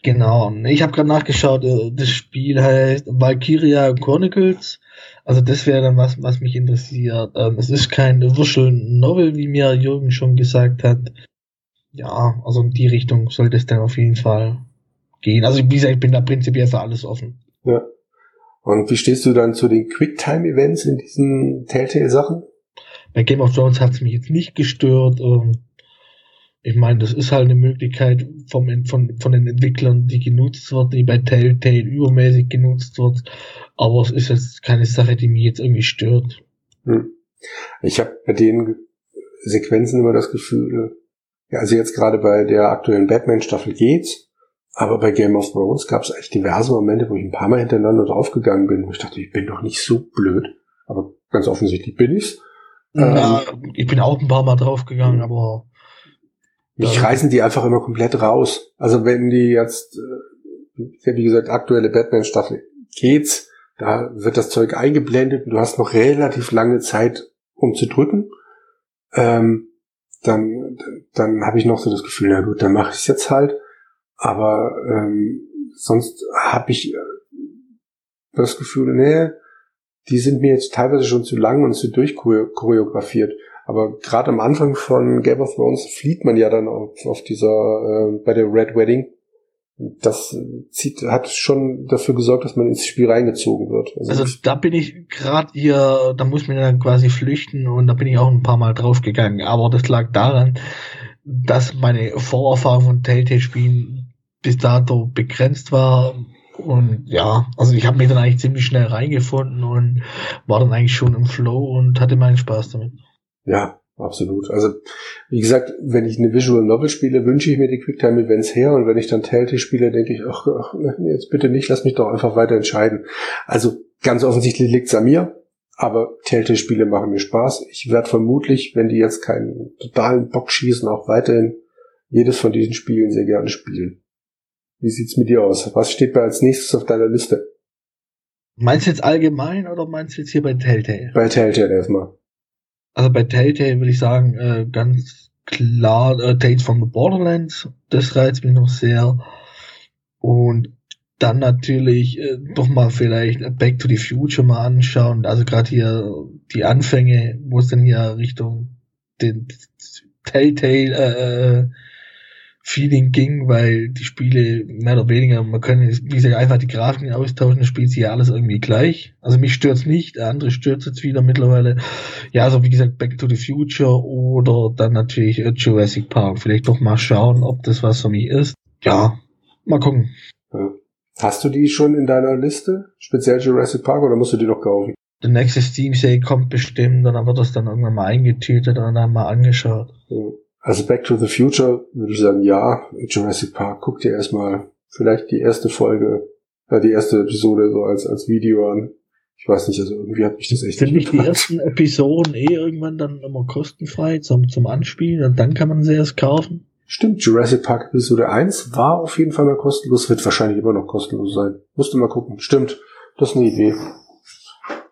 Speaker 2: Genau. Ich habe gerade nachgeschaut, äh, das Spiel heißt Valkyria Chronicles. Also das wäre dann was, was mich interessiert. Ähm, es ist kein Visual Novel, wie mir Jürgen schon gesagt hat. Ja, also in die Richtung sollte es dann auf jeden Fall gehen. Also wie gesagt, ich bin da prinzipiell für alles offen.
Speaker 1: Ja. Und wie stehst du dann zu den Quicktime-Events in diesen Telltale-Sachen?
Speaker 2: Bei Game of Thrones hat es mich jetzt nicht gestört. Ähm, ich meine, das ist halt eine Möglichkeit vom, von, von den Entwicklern, die genutzt wird, die bei Telltale übermäßig genutzt wird. Aber es ist jetzt keine Sache, die mich jetzt irgendwie stört. Hm.
Speaker 1: Ich habe bei den Sequenzen immer das Gefühl, also jetzt gerade bei der aktuellen Batman-Staffel geht's, aber bei Game of Thrones gab es echt diverse Momente, wo ich ein paar Mal hintereinander draufgegangen bin, wo ich dachte, ich bin doch nicht so blöd. Aber ganz offensichtlich bin ich's.
Speaker 2: Ja, ähm, ich bin auch ein paar Mal draufgegangen, aber
Speaker 1: mich reißen die einfach immer komplett raus. Also wenn die jetzt, äh, wie gesagt, aktuelle Batman-Staffel geht's, da wird das Zeug eingeblendet und du hast noch relativ lange Zeit, um zu drücken. Ähm, dann dann habe ich noch so das Gefühl, na gut, dann mache ich es jetzt halt. Aber ähm, sonst habe ich äh, das Gefühl, nee, die sind mir jetzt teilweise schon zu lang und zu durchchoreografiert. Aber gerade am Anfang von Game of Thrones flieht man ja dann auf, auf dieser, äh, bei der Red Wedding. Das zieht, hat schon dafür gesorgt, dass man ins Spiel reingezogen wird.
Speaker 2: Also, also da bin ich gerade hier, da muss man dann quasi flüchten und da bin ich auch ein paar Mal draufgegangen. Aber das lag daran, dass meine Vorerfahrung von Telltale-Spielen bis dato begrenzt war. Und ja, also ich habe mich dann eigentlich ziemlich schnell reingefunden und war dann eigentlich schon im Flow und hatte meinen Spaß damit.
Speaker 1: Ja, absolut. Also wie gesagt, wenn ich eine Visual Novel spiele, wünsche ich mir die Quicktime Events her und wenn ich dann Telltale spiele, denke ich, ach, ach jetzt bitte nicht, lass mich doch einfach weiter entscheiden. Also ganz offensichtlich liegt's an mir, aber Telltale-Spiele machen mir Spaß. Ich werde vermutlich, wenn die jetzt keinen totalen Bock schießen, auch weiterhin jedes von diesen Spielen sehr gerne spielen. Wie sieht's mit dir aus? Was steht bei als nächstes auf deiner Liste?
Speaker 2: Meinst du jetzt allgemein oder meinst du jetzt hier bei Telltale?
Speaker 1: Bei Telltale erstmal.
Speaker 2: Also bei Telltale würde ich sagen, äh, ganz klar, äh, Tales from the Borderlands, das reizt mich noch sehr. Und dann natürlich äh, doch mal vielleicht Back to the Future mal anschauen. Also gerade hier die Anfänge, wo es dann hier Richtung den Telltale äh, äh Feeling ging, weil die Spiele mehr oder weniger, man kann, wie gesagt, einfach die Grafiken austauschen, das spielt sich ja alles irgendwie gleich. Also mich stört's nicht, andere stört's jetzt wieder mittlerweile. Ja, also wie gesagt, Back to the Future oder dann natürlich Jurassic Park. Vielleicht doch mal schauen, ob das was für mich ist. Ja, mal gucken.
Speaker 1: Hast du die schon in deiner Liste? Speziell Jurassic Park oder musst du die noch kaufen?
Speaker 2: Der nächste Steam Sale kommt bestimmt, dann wird das dann irgendwann mal eingetütet und dann mal angeschaut.
Speaker 1: Ja. Also Back to the Future würde ich sagen, ja. Jurassic Park, guck dir erstmal vielleicht die erste Folge, äh, die erste Episode so als, als Video an. Ich weiß nicht, also irgendwie hat mich das echt
Speaker 2: Sind nicht die ersten Episoden eh irgendwann dann immer kostenfrei zum, zum Anspielen und dann kann man sie erst kaufen?
Speaker 1: Stimmt, Jurassic Park Episode 1 war auf jeden Fall mal kostenlos, wird wahrscheinlich immer noch kostenlos sein. Musste mal gucken. Stimmt, das ist eine Idee.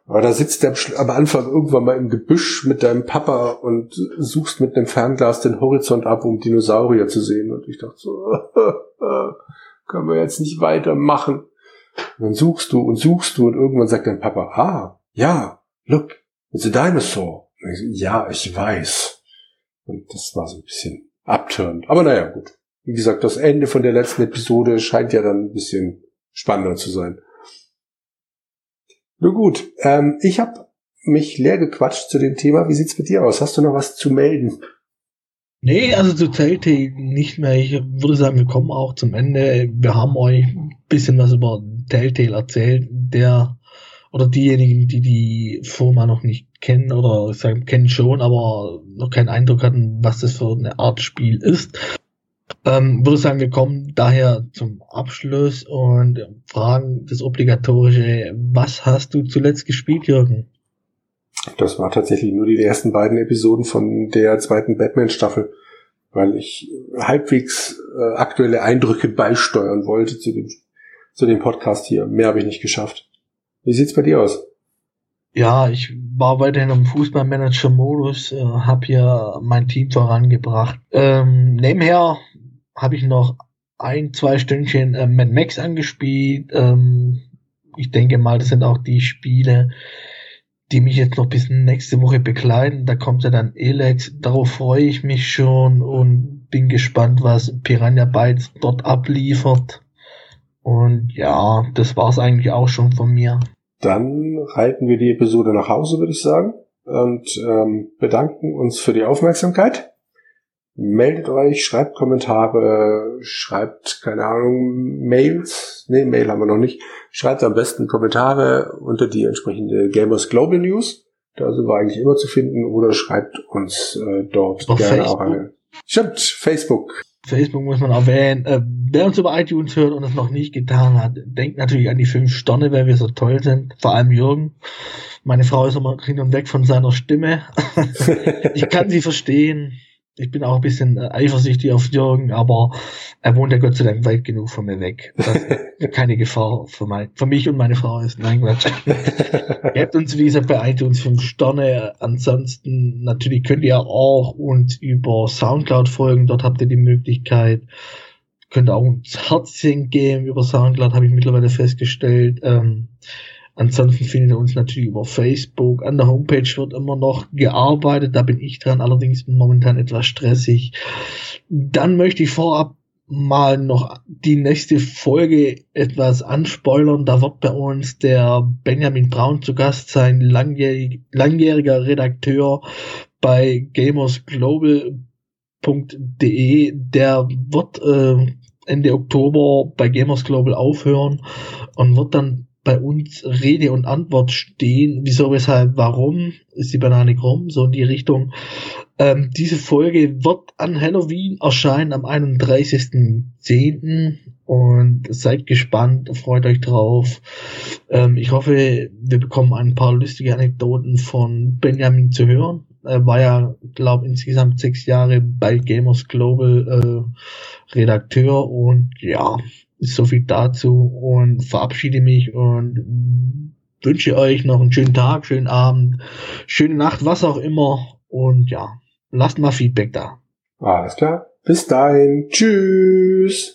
Speaker 1: Aber da sitzt der am Anfang irgendwann mal im Gebüsch mit deinem Papa und suchst mit einem Fernglas den Horizont ab, um Dinosaurier zu sehen. Und ich dachte so, können wir jetzt nicht weitermachen. Und dann suchst du und suchst du und irgendwann sagt dein Papa, ah, ja, look, it's a dinosaur. Ich so, ja, ich weiß. Und das war so ein bisschen abturned. Aber naja, gut. Wie gesagt, das Ende von der letzten Episode scheint ja dann ein bisschen spannender zu sein. Nur gut, ähm, ich habe mich leer gequatscht zu dem Thema. Wie sieht's mit dir aus? Hast du noch was zu melden?
Speaker 2: Nee, also zu Telltale nicht mehr. Ich würde sagen, wir kommen auch zum Ende. Wir haben euch ein bisschen was über Telltale erzählt. Der oder diejenigen, die die Firma noch nicht kennen oder sagen, kennen schon, aber noch keinen Eindruck hatten, was das für eine Art Spiel ist. Ähm, würde sagen, wir kommen daher zum Abschluss und fragen das obligatorische, was hast du zuletzt gespielt, Jürgen?
Speaker 1: Das war tatsächlich nur die ersten beiden Episoden von der zweiten Batman-Staffel, weil ich halbwegs äh, aktuelle Eindrücke beisteuern wollte zu dem, zu dem Podcast hier. Mehr habe ich nicht geschafft. Wie sieht's bei dir aus?
Speaker 2: Ja, ich war weiterhin im Fußballmanager-Modus, äh, habe hier mein Team vorangebracht. Ähm, nebenher habe ich noch ein, zwei Stündchen äh, Mad Max angespielt. Ähm, ich denke mal, das sind auch die Spiele, die mich jetzt noch bis nächste Woche begleiten. Da kommt ja dann Elex. Darauf freue ich mich schon und bin gespannt, was Piranha Bytes dort abliefert. Und ja, das war's eigentlich auch schon von mir.
Speaker 1: Dann reiten wir die Episode nach Hause, würde ich sagen, und ähm, bedanken uns für die Aufmerksamkeit meldet euch, schreibt Kommentare, schreibt, keine Ahnung, Mails. Nee, Mail haben wir noch nicht. Schreibt am besten Kommentare unter die entsprechende Gamers Global News. Da sind wir eigentlich immer zu finden. Oder schreibt uns äh, dort
Speaker 2: Auf
Speaker 1: gerne
Speaker 2: Facebook?
Speaker 1: auch eine. Stimmt, Facebook.
Speaker 2: Facebook muss man erwähnen. Äh, wer uns über iTunes hört und es noch nicht getan hat, denkt natürlich an die fünf Sterne, weil wir so toll sind. Vor allem Jürgen. Meine Frau ist immer hin und weg von seiner Stimme. ich kann sie verstehen. Ich bin auch ein bisschen äh, eifersüchtig auf Jürgen, aber er wohnt ja Gott sei Dank weit genug von mir weg. Das keine Gefahr für, mein, für mich und meine Frau ist. Nein, Quatsch. Gebt uns, wie gesagt, bei iTunes fünf Sterne. Ansonsten, natürlich könnt ihr auch uns über Soundcloud folgen. Dort habt ihr die Möglichkeit. Könnt auch uns Herzchen geben über Soundcloud, habe ich mittlerweile festgestellt. Ähm, Ansonsten findet ihr uns natürlich über Facebook. An der Homepage wird immer noch gearbeitet. Da bin ich dran, allerdings momentan etwas stressig. Dann möchte ich vorab mal noch die nächste Folge etwas anspoilern. Da wird bei uns der Benjamin Braun zu Gast sein, langjährig, langjähriger Redakteur bei gamersglobal.de. Der wird äh, Ende Oktober bei Gamers Global aufhören und wird dann bei uns Rede und Antwort stehen. Wieso, weshalb, warum ist die Banane krumm? So in die Richtung. Ähm, diese Folge wird an Halloween erscheinen am 31.10. Und seid gespannt, freut euch drauf. Ähm, ich hoffe, wir bekommen ein paar lustige Anekdoten von Benjamin zu hören. Er war ja, glaube insgesamt sechs Jahre bei Gamers Global äh, Redakteur und ja, so viel dazu und verabschiede mich und wünsche euch noch einen schönen Tag, schönen Abend, schöne Nacht, was auch immer. Und ja, lasst mal Feedback da.
Speaker 1: Alles klar. Bis dahin. Tschüss.